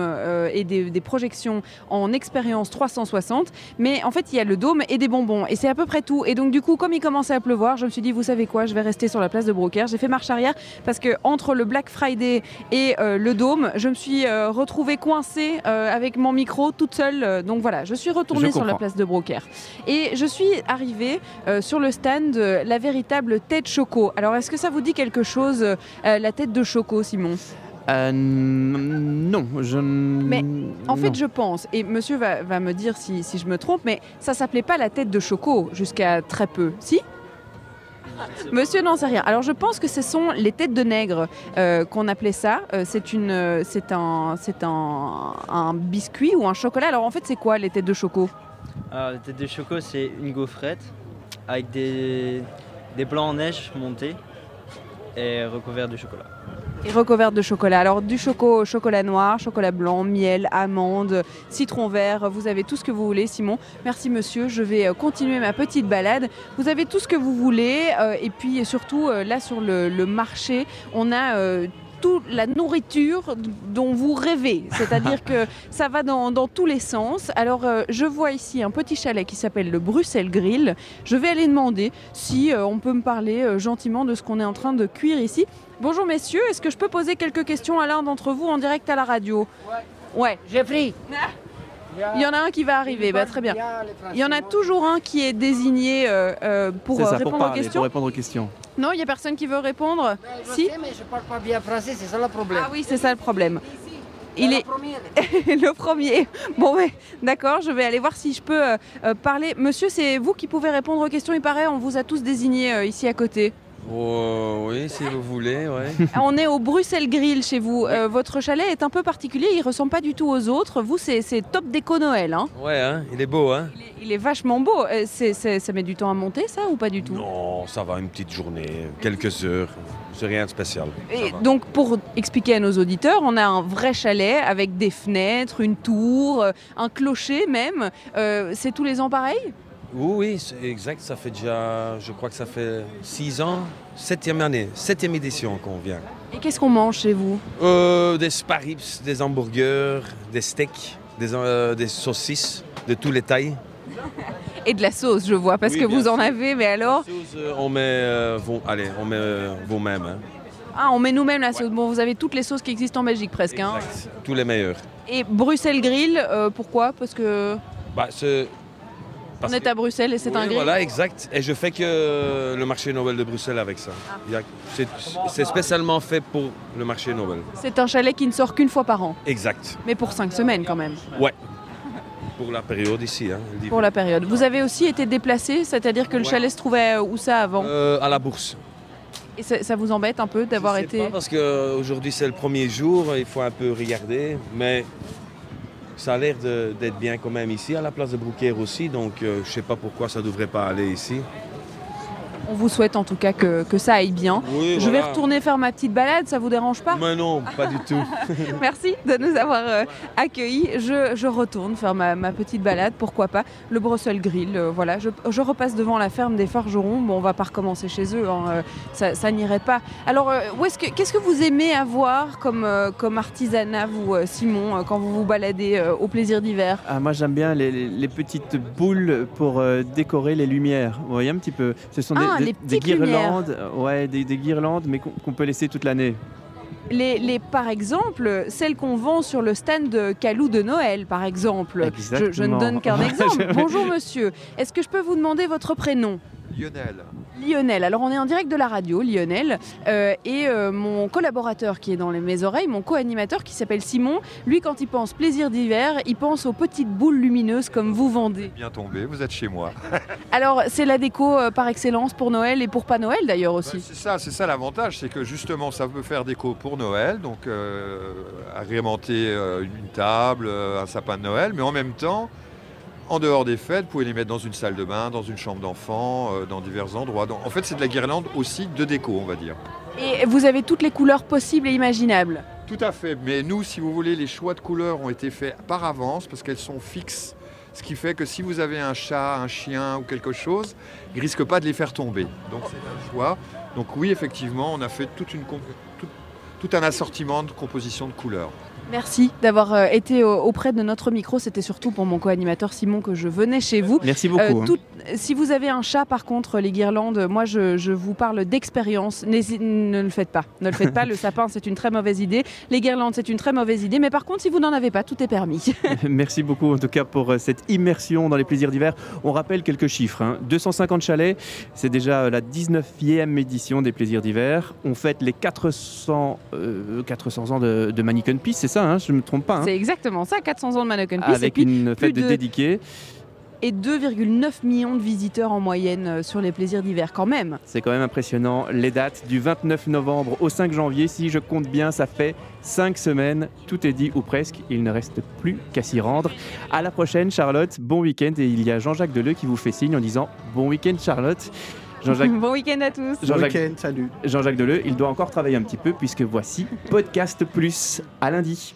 et des, des projections en expérience 360. Mais en fait, il y a le Dôme et des bonbons. Et c'est à peu près tout. Et donc, du coup, comme il commençait à pleuvoir, je me suis dit, vous savez quoi, je vais rester sur la place de Brocaire. J'ai fait marche arrière parce que entre le Black Friday et euh, le Dôme, je me suis euh, retrouvée coincée euh, avec mon micro toute seule. Donc voilà, je suis retournée Je sur la place de Brocaire. Et je suis arrivée sur le stand la véritable tête choco. Alors est-ce que ça vous dit quelque chose, la tête de choco, Simon? Euh, non, je. Mais en fait, non. je pense, et monsieur va, va me dire si, si je me trompe, mais ça s'appelait pas la tête de Choco jusqu'à très peu, si? Monsieur n'en sait rien. Alors je pense que ce sont les têtes de nègre euh, qu'on appelait ça. Euh, c'est une, euh, c'est un, c'est un, un biscuit ou un chocolat. Alors en fait, c'est quoi les têtes de choco? Alors, la tête de choco, c'est une gaufrette avec des, des blancs en neige montés. et recouvert de chocolat. Et recouverte de chocolat. Alors du choco, chocolat noir, chocolat blanc, miel, amande, citron vert, vous avez tout ce que vous voulez Simon. Merci monsieur, je vais euh, continuer ma petite balade. Vous avez tout ce que vous voulez euh, et puis surtout euh, là sur le, le marché, on a euh, toute la nourriture dont vous rêvez. C'est-à-dire que ça va dans, dans tous les sens. Alors, euh, je vois ici un petit chalet qui s'appelle le Bruxelles Grill. Je vais aller demander si euh, on peut me parler euh, gentiment de ce qu'on est en train de cuire ici. Bonjour messieurs, est-ce que je peux poser quelques questions à l'un d'entre vous en direct à la radio? Ouais. Jeffrey il y en a un qui va arriver, bah, très bien. Il y en a toujours un qui est désigné euh, euh, pour euh, ça, répondre pour aux parler, questions. pour répondre aux questions. Non, il n'y a personne qui veut répondre? Si mais je parle pas bien français, c'est ça le problème. Ah oui, c'est ça le problème. Il est le premier. Bon, ouais, d'accord, je vais aller voir si je peux euh, parler. Monsieur, c'est vous qui pouvez répondre aux questions, il paraît, on vous a tous désignés euh, ici à côté. Oh, oui, si vous voulez, ouais. On est au Bruxelles Grill chez vous. Euh, votre chalet est un peu particulier, il ressemble pas du tout aux autres. Vous, c'est top déco Noël. Hein. Ouais, hein, il est beau, hein Il est vachement beau. Euh, ça met du temps à monter, ça, ou pas du tout? Non, ça va, une petite journée, quelques heures, c'est rien de spécial. Et donc, pour expliquer à nos auditeurs, on a un vrai chalet avec des fenêtres, une tour, euh, un clocher même. Euh, c'est tous les ans pareil? Oui, oui, c'est exact, ça fait déjà, je crois que ça fait six ans, septième année, septième édition qu'on vient. Et qu'est-ce qu'on mange chez vous? Euh, des sparips, des hamburgers, des steaks, des, euh, des saucisses de tous les tailles. Et de la sauce, je vois, parce Oui, que vous en avez, mais alors? Euh, on met, euh, allez, on met euh, vous-même, hein. Ah, on met nous-mêmes la sauce. Bon, vous avez toutes les sauces qui existent en Belgique presque. hein. tous les meilleurs. Et Bruxelles Grill, pourquoi? Parce que Bah, on est à Bruxelles et c'est un grill. Voilà, exact. Et je fais que le marché Nobel de Bruxelles avec ça. Ah. C'est spécialement fait pour le marché Nobel. C'est un chalet qui ne sort qu'une fois par an, Exact. mais pour cinq semaines quand même, Ouais. Pour la période ici. Hein, pour la période. Vous avez aussi été déplacé, c'est-à-dire que le chalet se trouvait où ça avant Euh, à la bourse. Et ça, ça vous embête un peu d'avoir été... pas, parce qu'aujourd'hui c'est le premier jour, il faut un peu regarder. Mais ça a l'air d'être bien quand même ici, à la place de Brouquer aussi. Donc euh, je sais pas pourquoi ça devrait pas aller ici. On vous souhaite en tout cas que, que ça aille bien. Oui, Je vais retourner faire ma petite balade, ça vous dérange pas Mais non, pas du tout. Merci de nous avoir euh, accueillis. Je, je retourne faire ma, ma petite balade, pourquoi pas. Le Brussels Grill, euh, voilà. Je, je repasse devant la ferme des forgerons. Bon, on va pas recommencer chez eux, hein, euh, ça, ça n'irait pas. Alors, euh, que, qu'est-ce que vous aimez avoir comme, euh, comme artisanat, vous, euh, Simon, euh, quand vous vous baladez euh, au plaisir d'hiver? Ah, moi j'aime bien les, les- les petites boules pour euh, décorer les lumières. Vous voyez un petit peu? Ce sont des, Ah, des- les des guirlandes, euh, ouais, des, des guirlandes, mais qu'on peut laisser toute l'année. les, les- par exemple, celles qu'on vend sur le stand de Calou de Noël, par exemple. Je, je ne donne qu'un exemple. Bonjour monsieur, est-ce que je peux vous demander votre prénom? Lionel. Lionel. Alors on est en direct de la radio, Lionel, euh, et euh, mon collaborateur qui est dans les- mes oreilles, mon co-animateur qui s'appelle Simon, lui quand il pense plaisir d'hiver, il pense aux petites boules lumineuses comme vous vendez. Bien tombé, vous êtes chez moi. Alors c'est la déco euh, par excellence pour Noël et pour pas Noël d'ailleurs aussi. C'est ça, c'est ça l'avantage, c'est que justement ça peut faire déco pour Noël, donc agrémenter une table, un sapin de Noël, mais en même temps, en dehors des fêtes, vous pouvez les mettre dans une salle de bain, dans une chambre d'enfant, euh, dans divers endroits. Donc, en fait, c'est de la guirlande aussi de déco, on va dire. Et vous avez toutes les couleurs possibles et imaginables. Tout à fait, mais nous, si vous voulez, les choix de couleurs ont été faits par avance parce qu'elles sont fixes. Ce qui fait que si vous avez un chat, un chien ou quelque chose, il ne risque pas de les faire tomber. Donc c'est un choix. Donc oui, effectivement, on a fait toute une tout, tout un assortiment de composition de couleurs. Merci d'avoir euh, été au- auprès de notre micro. C'était surtout pour mon co-animateur Simon que je venais chez vous. Merci beaucoup, hein. tout- si vous avez un chat, par contre, les guirlandes, moi je, je vous parle d'expérience. Ne le faites pas. Ne le faites pas. le sapin, c'est une très mauvaise idée. Les guirlandes, c'est une très mauvaise idée. Mais par contre, si vous n'en avez pas, tout est permis. Merci beaucoup en tout cas pour euh, cette immersion dans les plaisirs d'hiver. On rappelle quelques chiffres. hein. 250 chalets, c'est déjà euh, la 19e édition des plaisirs d'hiver. On fête les 400, euh, 400 ans de, de Peace, c'est ça, hein, je ne me trompe pas. hein. C'est exactement ça, 400 ans de Mannequin Peace. et Avec puis une fête de... dédiquée. Et 2,9 millions de visiteurs en moyenne euh, sur les plaisirs d'hiver, quand même. C'est quand même impressionnant. Les dates du 29 novembre au 5 janvier, si je compte bien, ça fait 5 semaines. Tout est dit ou presque. Il ne reste plus qu'à s'y rendre. À la prochaine, Charlotte. Bon week-end. Et il y a Jean-Jacques Deleu qui vous fait signe en disant Bon week-end, Charlotte. Jean-Jacques Bon week-end à tous. Jean-Jacques- salut. Jean-Jacques Deleu, il doit encore travailler un petit peu puisque voici Podcast Plus à lundi.